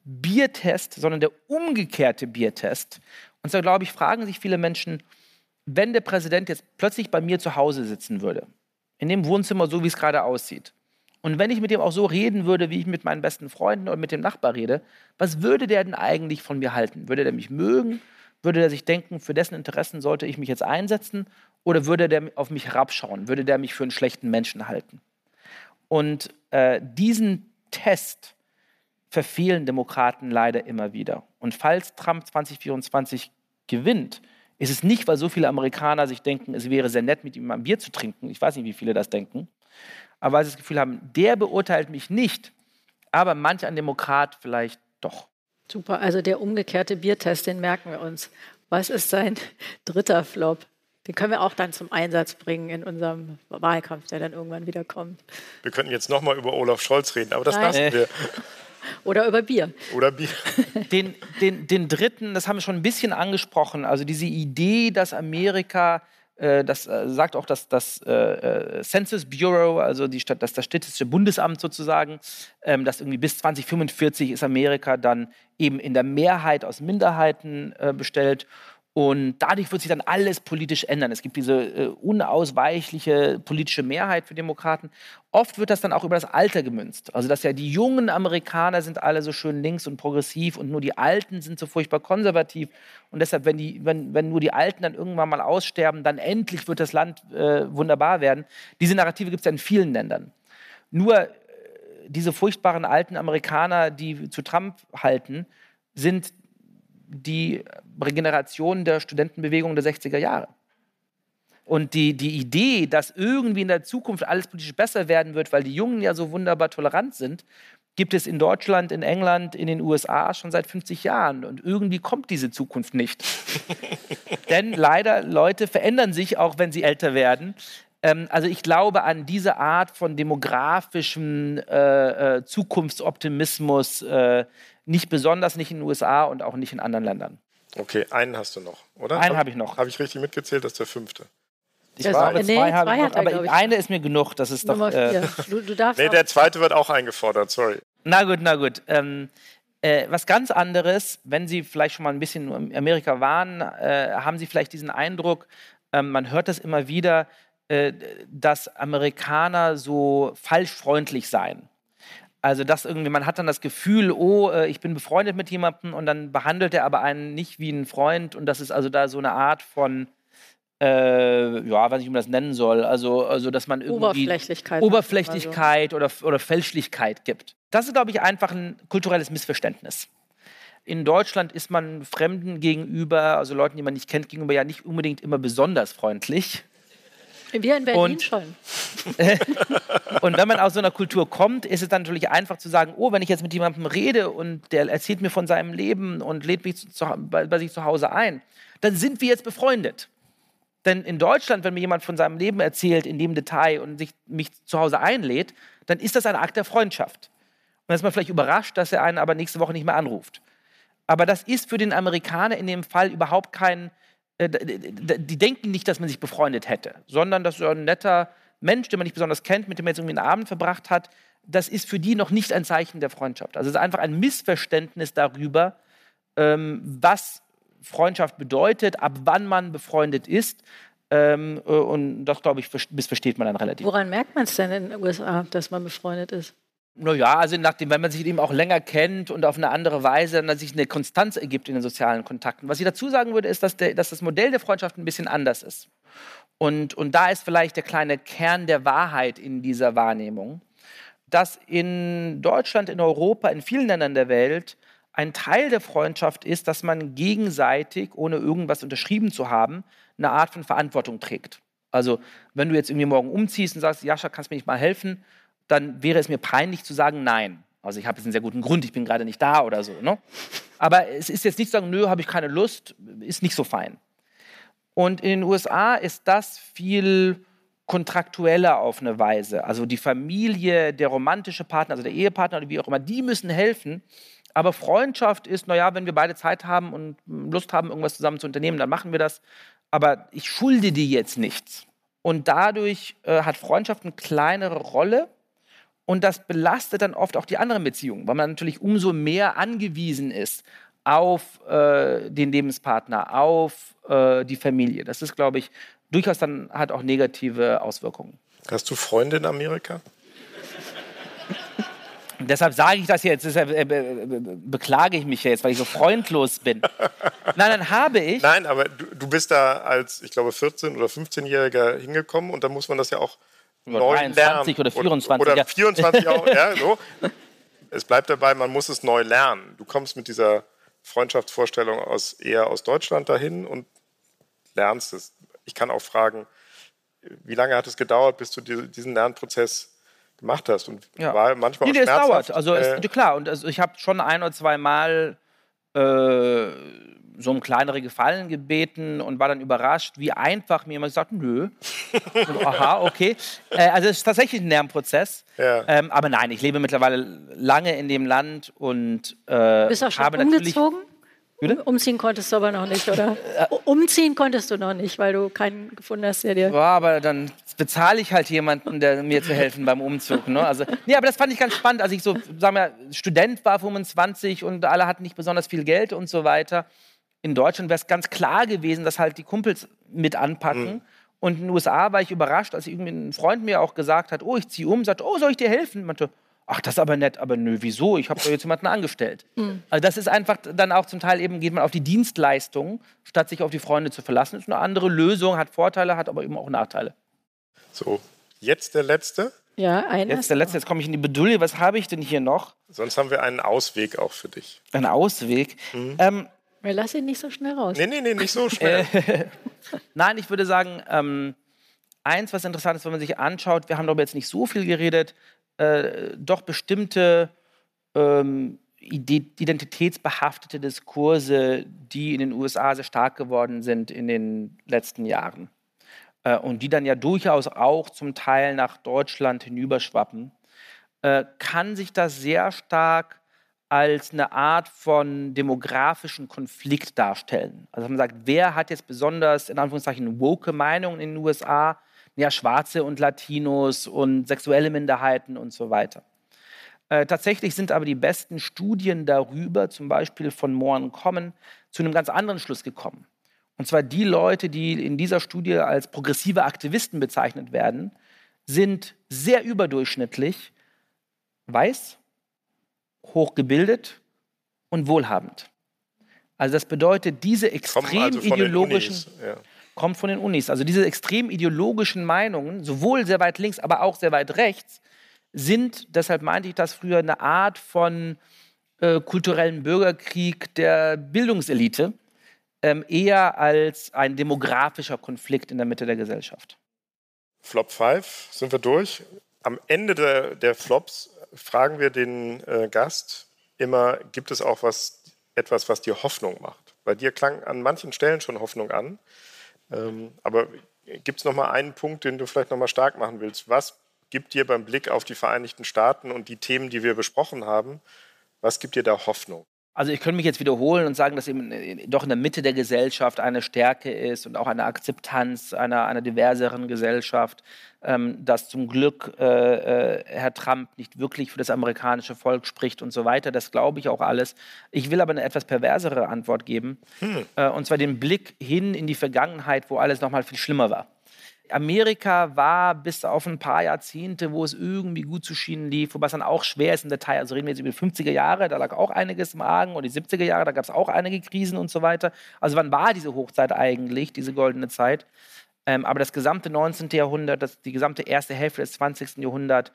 Biertest, sondern der umgekehrte Biertest. Und zwar, glaube ich, fragen sich viele Menschen, wenn der Präsident jetzt plötzlich bei mir zu Hause sitzen würde, in dem Wohnzimmer, so wie es gerade aussieht, und wenn ich mit dem auch so reden würde, wie ich mit meinen besten Freunden oder mit dem Nachbar rede, was würde der denn eigentlich von mir halten? Würde der mich mögen? Würde der sich denken, für dessen Interessen sollte ich mich jetzt einsetzen? Oder würde der auf mich herabschauen? Würde der mich für einen schlechten Menschen halten? Und äh, diesen Test verfehlen Demokraten leider immer wieder. Und falls Trump 2024 gewinnt, ist es nicht, weil so viele Amerikaner sich denken, es wäre sehr nett, mit ihm ein Bier zu trinken. Ich weiß nicht, wie viele das denken. Aber weil sie das Gefühl haben, der beurteilt mich nicht, aber manch ein Demokrat vielleicht doch. Super, also der umgekehrte Biertest, den merken wir uns. Was ist sein [laughs] dritter Flop? Den können wir auch dann zum Einsatz bringen in unserem Wahlkampf, der dann irgendwann wieder kommt. Wir könnten jetzt nochmal über Olaf Scholz reden, aber das Nein. lassen wir. [laughs] Oder über Bier. Oder Bier. [laughs] Den, den, den dritten, das haben wir schon ein bisschen angesprochen, also diese Idee, dass Amerika äh, das äh, sagt auch das, das äh, Census Bureau, also die das, das Städtische Bundesamt sozusagen, ähm, dass irgendwie bis 2045 ist Amerika dann eben in der Mehrheit aus Minderheiten bestellt und dadurch wird sich dann alles politisch ändern. Es gibt diese äh, unausweichliche politische Mehrheit für Demokraten. Oft wird das dann auch über das Alter gemünzt. Also, dass ja die jungen Amerikaner sind alle so schön links und progressiv und nur die Alten sind so furchtbar konservativ. Und deshalb, wenn, die, wenn, wenn nur die Alten dann irgendwann mal aussterben, dann endlich wird das Land äh, wunderbar werden. Diese Narrative gibt es ja in vielen Ländern. Nur äh, diese furchtbaren alten Amerikaner, die zu Trump halten, sind die Regeneration der Studentenbewegung der 60er Jahre. Und die, die Idee, dass irgendwie in der Zukunft alles politisch besser werden wird, weil die Jungen ja so wunderbar tolerant sind, gibt es in Deutschland, in England, in den USA schon seit 50 Jahren. Und irgendwie kommt diese Zukunft nicht. [laughs] Denn leider, Leute verändern sich, auch wenn sie älter werden. Ähm, also ich glaube an diese Art von demografischem äh, äh, Zukunftsoptimismus, äh, nicht besonders, nicht in den USA und auch nicht in anderen Ländern. Okay, einen hast du noch, oder? Einen habe ich noch. Habe ich richtig mitgezählt, das ist der fünfte. Ich glaube, nee, zwei habe ich noch, aber er, eine ist mir genug. Das ist Nummer doch. Äh, du, du darfst [laughs] nee, der zweite wird auch eingefordert, sorry. Na gut, na gut. Ähm, äh, was ganz anderes, wenn Sie vielleicht schon mal ein bisschen in Amerika waren, äh, haben Sie vielleicht diesen Eindruck, ähm, man hört das immer wieder, äh, dass Amerikaner so falsch freundlich seien. Also dass irgendwie, man hat dann das Gefühl, oh, äh, ich bin befreundet mit jemandem und dann behandelt er aber einen nicht wie einen Freund und das ist also da so eine Art von, äh, ja, weiß nicht, wie man das nennen soll, also, also dass man irgendwie Oberflächlichkeit, Oberflächlichkeit oder, oder Fälschlichkeit gibt. Das ist, glaube ich, einfach ein kulturelles Missverständnis. In Deutschland ist man Fremden gegenüber, also Leuten, die man nicht kennt, gegenüber ja nicht unbedingt immer besonders freundlich. Wir in Berlin und, schon. [laughs] und wenn man aus so einer Kultur kommt, ist es dann natürlich einfach zu sagen, oh, wenn ich jetzt mit jemandem rede und der erzählt mir von seinem Leben und lädt mich zu, bei, bei sich zu Hause ein, dann sind wir jetzt befreundet. Denn in Deutschland, wenn mir jemand von seinem Leben erzählt in dem Detail und sich, mich zu Hause einlädt, dann ist das ein Akt der Freundschaft. Und dann ist man vielleicht überrascht, dass er einen aber nächste Woche nicht mehr anruft. Aber das ist für den Amerikaner in dem Fall überhaupt kein, die denken nicht, dass man sich befreundet hätte, sondern dass so ein netter Mensch, den man nicht besonders kennt, mit dem man jetzt irgendwie einen Abend verbracht hat, das ist für die noch nicht ein Zeichen der Freundschaft. Also es ist einfach ein Missverständnis darüber, ähm, was Freundschaft bedeutet, ab wann man befreundet ist. Ähm, äh, und das, glaube ich, missversteht man dann relativ. Woran merkt man es denn in den USA, dass man befreundet ist? Naja, also nachdem, wenn man sich eben auch länger kennt und auf eine andere Weise dann sich eine Konstanz ergibt in den sozialen Kontakten. Was ich dazu sagen würde, ist, dass, der, dass das Modell der Freundschaft ein bisschen anders ist. Und, und da ist vielleicht der kleine Kern der Wahrheit in dieser Wahrnehmung, dass in Deutschland, in Europa, in vielen Ländern der Welt ein Teil der Freundschaft ist, dass man gegenseitig, ohne irgendwas unterschrieben zu haben, eine Art von Verantwortung trägt. Also wenn du jetzt irgendwie morgen umziehst und sagst, Jascha, kannst du mir nicht mal helfen, dann wäre es mir peinlich zu sagen Nein. Also ich habe jetzt einen sehr guten Grund, ich bin gerade nicht da oder so. Ne? Aber es ist jetzt nicht zu sagen, nö, habe ich keine Lust, ist nicht so fein. Und in den USA ist das viel kontraktueller auf eine Weise. Also die Familie, der romantische Partner, also der Ehepartner oder wie auch immer, die müssen helfen. Aber Freundschaft ist, naja, wenn wir beide Zeit haben und Lust haben, irgendwas zusammen zu unternehmen, dann machen wir das. Aber ich schulde dir jetzt nichts. Und dadurch äh, hat Freundschaft eine kleinere Rolle. Und das belastet dann oft auch die anderen Beziehungen, weil man natürlich umso mehr angewiesen ist auf äh, den Lebenspartner, auf äh, die Familie. Das ist, glaube ich, durchaus dann hat auch negative Auswirkungen. Hast du Freunde in Amerika? [laughs] Deshalb sage ich das jetzt, deshalb äh, beklage ich mich jetzt, weil ich so freundlos bin. [laughs] Nein, dann habe ich. Nein, aber du, du bist da als, ich glaube, 14- oder 15-Jähriger hingekommen und da muss man das ja auch Oder neu 23 lernen. oder 24, Oder, ja. oder 24 auch, ja, so. [laughs] Es bleibt dabei, man muss es neu lernen. Du kommst mit dieser Freundschaftsvorstellung aus, eher aus Deutschland dahin und lernst es. Ich kann auch fragen, wie lange hat es gedauert, bis du die- diesen Lernprozess gemacht hast? Und Ja. war manchmal Nee, auch nee, es dauert. Also, Äh, klar, und also ich habe schon ein oder zwei Mal äh, so um kleinere Gefallen gebeten und war dann überrascht, wie einfach mir jemand gesagt nö. [laughs] Und, aha, okay. Äh, also es ist tatsächlich ein Lernprozess. Ja. Ähm, aber nein, ich lebe mittlerweile lange in dem Land und äh, Du bist auch schon habe natürlich umgezogen? Bitte? Um- Umziehen konntest du aber noch nicht, oder? Umziehen konntest du noch nicht, weil du keinen gefunden hast, der dir. Ja, aber dann bezahle ich halt jemanden, der mir zu helfen beim Umzug. Ne? Also, nee, aber das fand ich ganz spannend, als ich so, sagen wir, Student war, 25 und alle hatten nicht besonders viel Geld und so weiter. In Deutschland wäre es ganz klar gewesen, dass halt die Kumpels mit anpacken. Und in den USA war ich überrascht, als irgendwie ein Freund mir auch gesagt hat, oh, ich ziehe um, sagt, oh, soll ich dir helfen? Ich meinte, ach, das ist aber nett, aber nö, wieso? Ich habe doch jetzt jemanden angestellt. [laughs] Also das ist einfach dann auch zum Teil eben, geht man auf die Dienstleistung, statt sich auf die Freunde zu verlassen. ist eine andere Lösung, hat Vorteile, hat aber eben auch Nachteile. so, jetzt der letzte. Ja, einer. Jetzt der letzte, jetzt komme ich in die Bedulie. Was habe ich denn hier noch? Sonst haben wir einen Ausweg auch für dich. Ein Ausweg. Mhm. Ähm, Wir lassen ihn nicht so schnell raus. Nee, nee, nee, nicht so schnell. [laughs] nein, ich würde sagen, ähm, eins, was interessant ist, wenn man sich anschaut, wir haben darüber jetzt nicht so viel geredet, äh, doch bestimmte ähm, ide- identitätsbehaftete Diskurse, die in den USA sehr stark geworden sind in den letzten Jahren. Äh, und die dann ja durchaus auch zum Teil nach Deutschland hinüberschwappen, äh, kann sich das sehr stark als eine Art von demografischen Konflikt darstellen. Also man sagt, wer hat jetzt besonders, in Anführungszeichen, woke Meinungen in den USA? Ja, Schwarze und Latinos und sexuelle Minderheiten und so weiter. Äh, tatsächlich sind aber die besten Studien darüber, zum Beispiel von Moore Common, zu einem ganz anderen Schluss gekommen. Und zwar die Leute, die in dieser Studie als progressive Aktivisten bezeichnet werden, sind sehr überdurchschnittlich weiß, hochgebildet und wohlhabend. Also das bedeutet, diese Kommen extrem also ideologischen Unis. Ja. Kommt von den Unis. Also diese extrem ideologischen Meinungen, sowohl sehr weit links, aber auch sehr weit rechts, sind, deshalb meinte ich das früher, eine Art von äh, kulturellen Bürgerkrieg der Bildungselite, ähm, eher als ein demografischer Konflikt in der Mitte der Gesellschaft. Flop 5 sind wir durch. Am Ende der, der Flops fragen wir den äh, Gast immer, gibt es auch was, etwas, was dir Hoffnung macht? Bei dir klang an manchen Stellen schon Hoffnung an. Ähm, aber gibt es noch mal einen Punkt, den du vielleicht noch mal stark machen willst? Was gibt dir beim Blick auf die Vereinigten Staaten und die Themen, die wir besprochen haben, was gibt dir da Hoffnung? Also ich könnte mich jetzt wiederholen und sagen, dass eben äh, doch in der Mitte der Gesellschaft eine Stärke ist und auch eine Akzeptanz einer, einer diverseren Gesellschaft, ähm, dass zum Glück äh, äh, Herr Trump nicht wirklich für das amerikanische Volk spricht und so weiter. Das glaube ich auch alles. Ich will aber eine etwas perversere Antwort geben, äh, und zwar den Blick hin in die Vergangenheit, wo alles noch mal viel schlimmer war. Amerika war bis auf ein paar Jahrzehnte, wo es irgendwie gut zu schienen lief, wobei es dann auch schwer ist im Detail. Also reden wir jetzt über die 50er Jahre, da lag auch einiges im Argen, oder die 70er Jahre, da gab es auch einige Krisen und so weiter. Also wann war diese Hochzeit eigentlich, diese goldene Zeit? Ähm, aber das gesamte 19. Jahrhundert, das, die gesamte erste Hälfte des 20. Jahrhunderts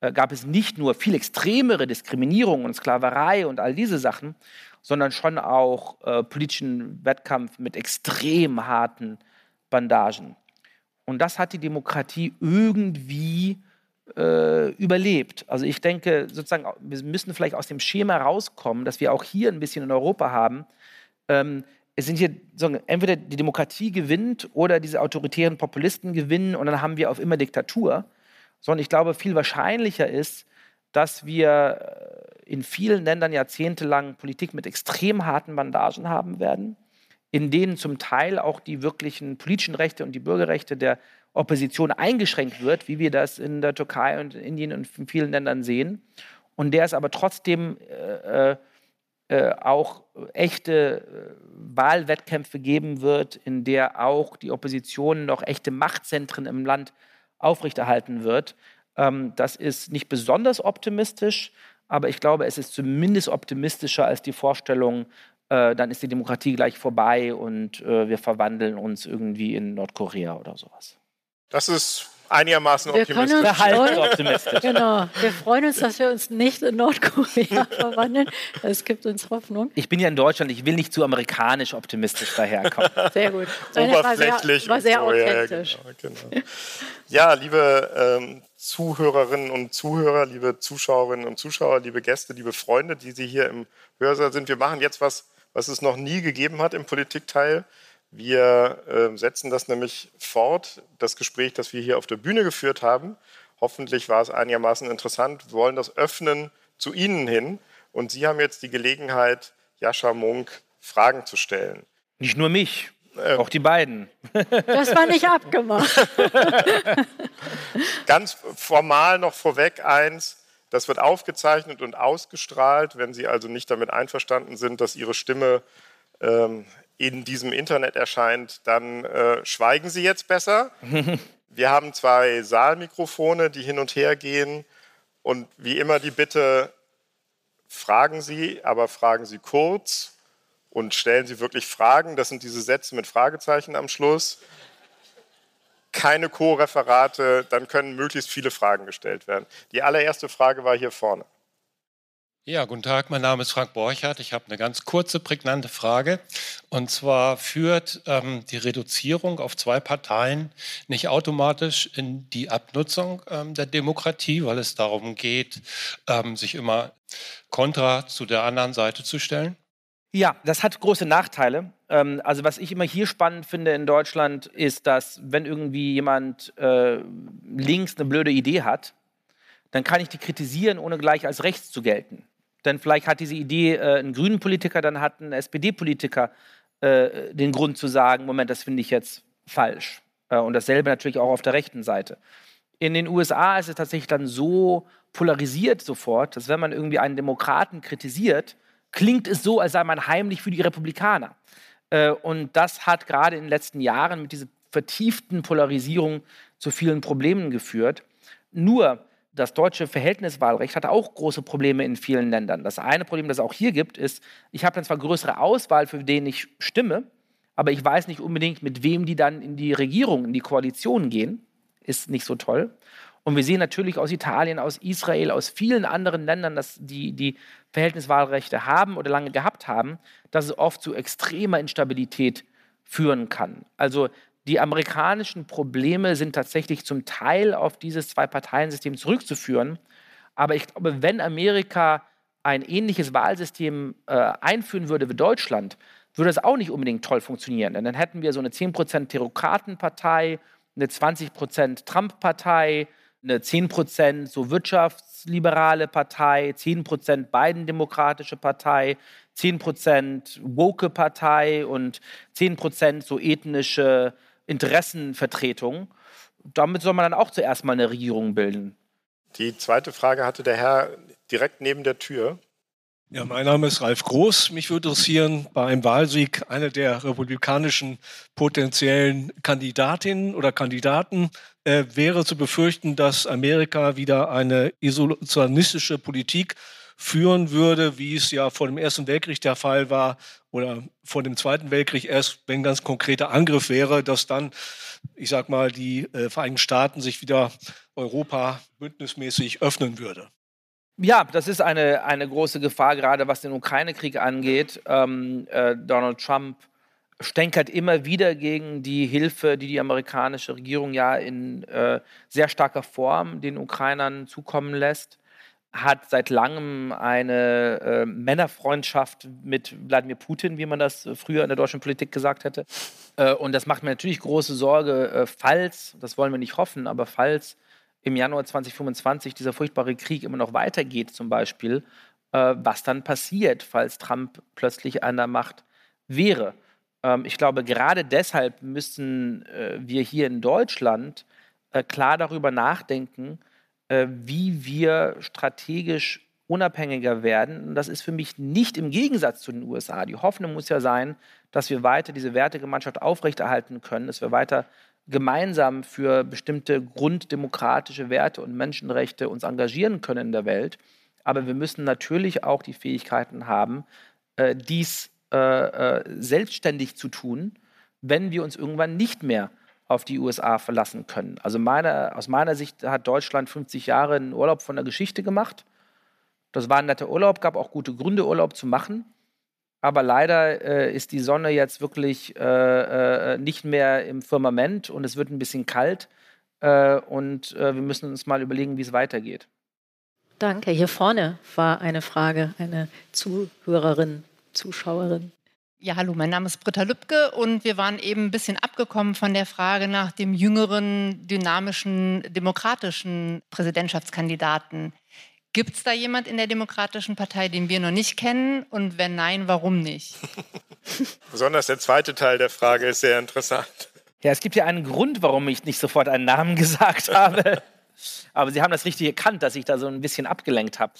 äh, gab es nicht nur viel extremere Diskriminierung und Sklaverei und all diese Sachen, sondern schon auch äh, politischen Wettkampf mit extrem harten Bandagen. Und das hat die Demokratie irgendwie äh, überlebt. Also ich denke, sozusagen, wir müssen vielleicht aus dem Schema rauskommen, dass wir auch hier ein bisschen in Europa haben. Ähm, es sind hier entweder die Demokratie gewinnt oder diese autoritären Populisten gewinnen und dann haben wir auf immer Diktatur. Sondern ich glaube, viel wahrscheinlicher ist, dass wir äh, in vielen Ländern jahrzehntelang Politik mit extrem harten Bandagen haben werden, in denen zum Teil auch die wirklichen politischen Rechte und die Bürgerrechte der Opposition eingeschränkt wird, wie wir das in der Türkei und in Indien und in vielen Ländern sehen. Und der es aber trotzdem äh, äh, äh auch echte äh, Wahlwettkämpfe geben wird, in der auch die Opposition noch echte Machtzentren im Land aufrechterhalten wird. Ähm, das ist nicht besonders optimistisch, aber ich glaube, es ist zumindest optimistischer als die Vorstellung, äh, dann ist die Demokratie gleich vorbei und äh, wir verwandeln uns irgendwie in Nordkorea oder sowas. Das ist einigermaßen wir optimistisch. Können uns optimistisch. Genau. Wir freuen uns, dass wir uns nicht in Nordkorea [laughs] verwandeln. Es gibt uns Hoffnung. Ich bin ja in Deutschland, ich will nicht zu amerikanisch optimistisch daherkommen. Sehr gut. Oberflächlich. War sehr, war sehr authentisch. Ja, genau, genau. ja liebe ähm, Zuhörerinnen und Zuhörer, liebe Zuschauerinnen und Zuschauer, liebe Gäste, liebe Freunde, die Sie hier im Hörsaal sind, wir machen jetzt was, was es noch nie gegeben hat im Politikteil. Wir äh, setzen das nämlich fort, das Gespräch, das wir hier auf der Bühne geführt haben. Hoffentlich war es einigermaßen interessant. Wir wollen das öffnen zu Ihnen hin. Und Sie haben jetzt die Gelegenheit, Jascha Munk Fragen zu stellen. Nicht nur mich, äh, auch die beiden. Das war nicht abgemacht. [laughs] Ganz formal noch vorweg eins. Das wird aufgezeichnet und ausgestrahlt. Wenn Sie also nicht damit einverstanden sind, dass Ihre Stimme ähm, in diesem Internet erscheint, dann äh, schweigen Sie jetzt besser. [laughs] Wir haben zwei Saalmikrofone, die hin und her gehen. Und wie immer die Bitte, fragen Sie, aber fragen Sie kurz und stellen Sie wirklich Fragen. Das sind diese Sätze mit Fragezeichen am Schluss. Keine Co-Referate, dann können möglichst viele Fragen gestellt werden. Die allererste Frage war hier vorne. Ja, guten Tag, mein Name ist Frank Borchardt. Ich habe eine ganz kurze, prägnante Frage. Und zwar führt ähm, die Reduzierung auf zwei Parteien nicht automatisch in die Abnutzung ähm, der Demokratie, weil es darum geht, ähm, sich immer kontra zu der anderen Seite zu stellen? Ja, das hat große Nachteile. Ähm, also was ich immer hier spannend finde in Deutschland, ist, dass wenn irgendwie jemand äh, links eine blöde Idee hat, dann kann ich die kritisieren, ohne gleich als rechts zu gelten. Denn vielleicht hat diese Idee äh, ein grünen Politiker, dann hat ein SPD-Politiker äh, den Grund zu sagen, Moment, das finde ich jetzt falsch. Äh, und dasselbe natürlich auch auf der rechten Seite. In den USA ist es tatsächlich dann so polarisiert sofort, dass wenn man irgendwie einen Demokraten kritisiert, klingt es so, als sei man heimlich für die Republikaner. Äh, und das hat gerade in den letzten Jahren mit dieser vertieften Polarisierung zu vielen Problemen geführt. Nur das deutsche Verhältniswahlrecht hat auch große Probleme in vielen Ländern. Das eine Problem, das es auch hier gibt, ist, ich habe dann zwar größere Auswahl, für den ich stimme, aber ich weiß nicht unbedingt, mit wem die dann in die Regierung, in die Koalition gehen. Ist nicht so toll. Und wir sehen natürlich aus Italien, aus Israel, aus vielen anderen Ländern, dass die, die Verhältniswahlrechte haben oder lange gehabt haben, dass es oft zu extremer Instabilität führen kann. Also die amerikanischen Probleme sind tatsächlich zum Teil auf dieses Zwei-Parteien-System zurückzuführen. Aber ich glaube, wenn Amerika ein ähnliches Wahlsystem äh, einführen würde wie Deutschland, würde das auch nicht unbedingt toll funktionieren. Denn dann hätten wir so eine 10% Terokratenpartei, eine 20% Trump-Partei, eine 10% so wirtschaftsliberale Partei, 10% Biden-demokratische Partei, 10% woke Partei und 10% so ethnische Interessenvertretung. Damit soll man dann auch zuerst mal eine Regierung bilden. Die zweite Frage hatte der Herr direkt neben der Tür. Ja, mein Name ist Ralf Groß. Mich würde interessieren, bei einem Wahlsieg einer der republikanischen potenziellen Kandidatinnen oder Kandidaten äh, wäre zu befürchten, dass Amerika wieder eine isolationistische Politik führen würde, wie es ja vor dem Ersten Weltkrieg der Fall war oder vor dem Zweiten Weltkrieg erst, wenn ganz konkreter Angriff wäre, dass dann, ich sag mal, die äh, Vereinigten Staaten sich wieder Europa bündnismäßig öffnen würde. Ja, das ist eine, eine große Gefahr, gerade was den Ukraine-Krieg angeht. Ähm, äh, Donald Trump stänkert immer wieder gegen die Hilfe, die die amerikanische Regierung ja in äh, sehr starker Form den Ukrainern zukommen lässt hat seit langem eine äh, Männerfreundschaft mit Wladimir Putin, wie man das früher in der deutschen Politik gesagt hätte. Äh, und das macht mir natürlich große Sorge, äh, falls, das wollen wir nicht hoffen, aber falls im Januar 2025 dieser furchtbare Krieg immer noch weitergeht, zum Beispiel, äh, was dann passiert, falls Trump plötzlich an der Macht wäre. Ähm, ich glaube, gerade deshalb müssen äh, wir hier in Deutschland äh, klar darüber nachdenken, äh, wie wir strategisch unabhängiger werden. Und das ist für mich nicht im Gegensatz zu den USA. Die Hoffnung muss ja sein, dass wir weiter diese Wertegemeinschaft aufrechterhalten können, dass wir weiter gemeinsam für bestimmte grunddemokratische Werte und Menschenrechte uns engagieren können in der Welt. Aber wir müssen natürlich auch die Fähigkeiten haben, dies äh, äh, selbstständig zu tun, wenn wir uns irgendwann nicht mehr auf die USA verlassen können. Also meine, aus meiner Sicht hat Deutschland 50 Jahre einen Urlaub von der Geschichte gemacht. Das war ein netter Urlaub, gab auch gute Gründe, Urlaub zu machen. Aber leider äh, ist die Sonne jetzt wirklich äh, äh, nicht mehr im Firmament und es wird ein bisschen kalt. Äh, und äh, wir müssen uns mal überlegen, wie es weitergeht. Danke. Hier vorne war eine Frage, eine Zuhörerin, Zuschauerin. Ja, hallo, mein Name ist Britta Lübke und wir waren eben ein bisschen abgekommen von der Frage nach dem jüngeren, dynamischen, demokratischen Präsidentschaftskandidaten. Gibt es da jemand in der Demokratischen Partei, den wir noch nicht kennen? Und wenn nein, warum nicht? [laughs] Besonders der zweite Teil der Frage ist sehr interessant. Ja, es gibt ja einen Grund, warum ich nicht sofort einen Namen [laughs] gesagt habe. Aber Sie haben das richtig erkannt, dass ich da so ein bisschen abgelenkt habe.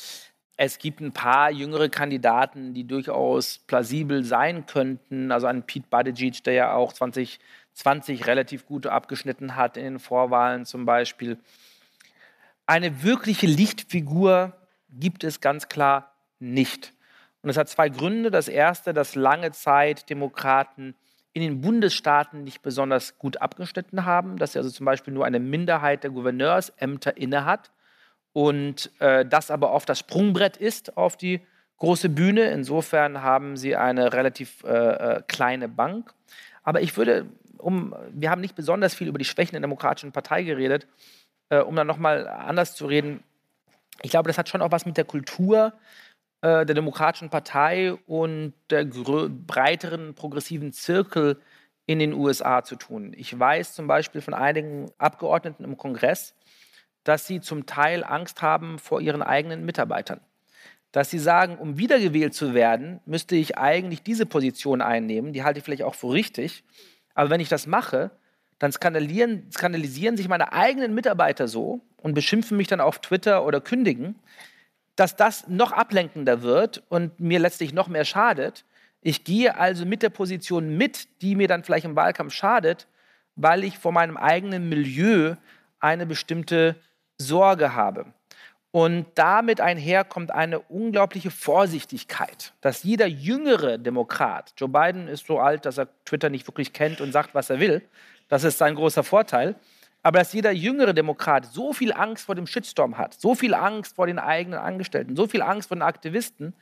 Es gibt ein paar jüngere Kandidaten, die durchaus plausibel sein könnten. Also ein Pete Buttigieg, der ja auch 2020 relativ gut abgeschnitten hat in den Vorwahlen zum Beispiel. Eine wirkliche Lichtfigur gibt es ganz klar nicht. Und es hat zwei Gründe. Das erste, dass lange Zeit Demokraten in den Bundesstaaten nicht besonders gut abgeschnitten haben, dass sie also zum Beispiel nur eine Minderheit der Gouverneursämter innehat und äh, das aber oft das Sprungbrett ist auf die große Bühne. Insofern haben sie eine relativ äh, äh, kleine Bank. Aber ich würde, um, wir haben nicht besonders viel über die Schwächen der Demokratischen Partei geredet, äh, um dann nochmal anders zu reden. Ich glaube, das hat schon auch was mit der Kultur äh, der Demokratischen Partei und der breiteren progressiven Zirkel in den USA zu tun. Ich weiß zum Beispiel von einigen Abgeordneten im Kongress, dass sie zum Teil Angst haben vor ihren eigenen Mitarbeitern. Dass sie sagen, um wiedergewählt zu werden, müsste ich eigentlich diese Position einnehmen, die halte ich vielleicht auch für richtig. Aber wenn ich das mache, dann skandalisieren, skandalisieren sich meine eigenen Mitarbeiter so und beschimpfen mich dann auf Twitter oder kündigen, dass das noch ablenkender wird und mir letztlich noch mehr schadet. Ich gehe also mit der Position mit, die mir dann vielleicht im Wahlkampf schadet, weil ich vor meinem eigenen Milieu eine bestimmte Sorge habe. Und damit einher kommt eine unglaubliche Vorsichtigkeit, dass jeder jüngere Demokrat, Joe Biden ist so alt, dass er Twitter nicht wirklich kennt und sagt, was er will, das ist sein großer Vorteil, aber dass jeder jüngere Demokrat so viel Angst vor dem Shitstorm hat, so viel Angst vor den eigenen Angestellten, so viel Angst vor den Aktivisten,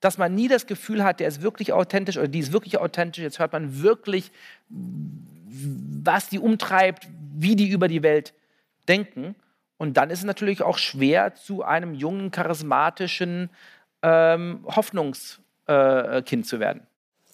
dass man nie das Gefühl hat, der ist wirklich authentisch oder die ist wirklich authentisch, jetzt hört man wirklich, was die umtreibt, wie die über die Welt denken. Und dann ist es natürlich auch schwer, zu einem jungen, charismatischen ähm, Hoffnungskind äh, zu werden.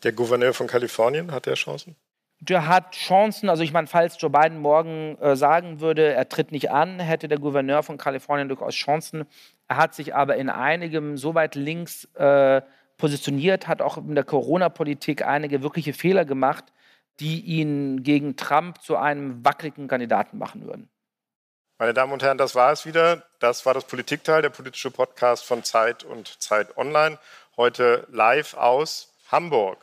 Der Gouverneur von Kalifornien, hat er Chancen? Der hat Chancen, also ich meine, falls Joe Biden morgen äh, sagen würde, er tritt nicht an, hätte der Gouverneur von Kalifornien durchaus Chancen. Er hat sich aber in einigem so weit links äh, positioniert, hat auch in der Corona-Politik einige wirkliche Fehler gemacht, die ihn gegen Trump zu einem wackeligen Kandidaten machen würden. Meine Damen und Herren, das war es wieder. Das war das Politikteil, der politische Podcast von Zeit und Zeit Online. Heute live aus Hamburg.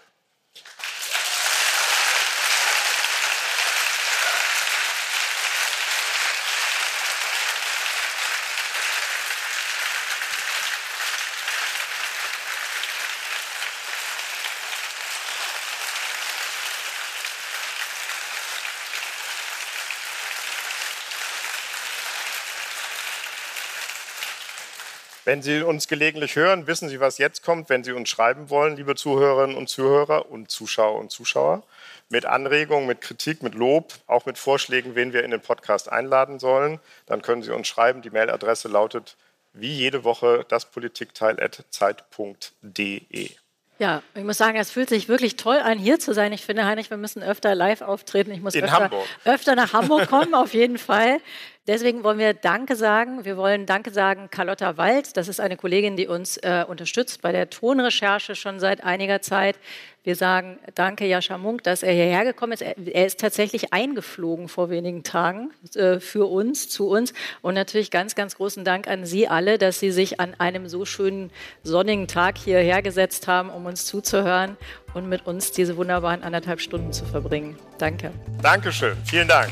Wenn Sie uns gelegentlich hören, wissen Sie, was jetzt kommt. Wenn Sie uns schreiben wollen, liebe Zuhörerinnen und Zuhörer und Zuschauer und Zuschauer, mit Anregungen, mit Kritik, mit Lob, auch mit Vorschlägen, wen wir in den Podcast einladen sollen, dann können Sie uns schreiben. Die Mailadresse lautet wie jede Woche daspolitikteil.zeit.de. Ja, ich muss sagen, es fühlt sich wirklich toll an, hier zu sein. Ich finde, Heinrich, wir müssen öfter live auftreten. Ich muss öfter, öfter nach Hamburg [laughs] kommen, auf jeden Fall. Deswegen wollen wir Danke sagen. Wir wollen Danke sagen Carlotta Wald. Das ist eine Kollegin, die uns äh, unterstützt bei der Tonrecherche schon seit einiger Zeit. Wir sagen Danke Jascha Munk, dass er hierher gekommen ist. Er, ist tatsächlich eingeflogen vor wenigen Tagen äh, für uns, zu uns. Und natürlich ganz, ganz großen Dank an Sie alle, dass Sie sich an einem so schönen sonnigen Tag hierher gesetzt haben, um uns zuzuhören und mit uns diese wunderbaren anderthalb Stunden zu verbringen. Danke. Dankeschön. Vielen Dank.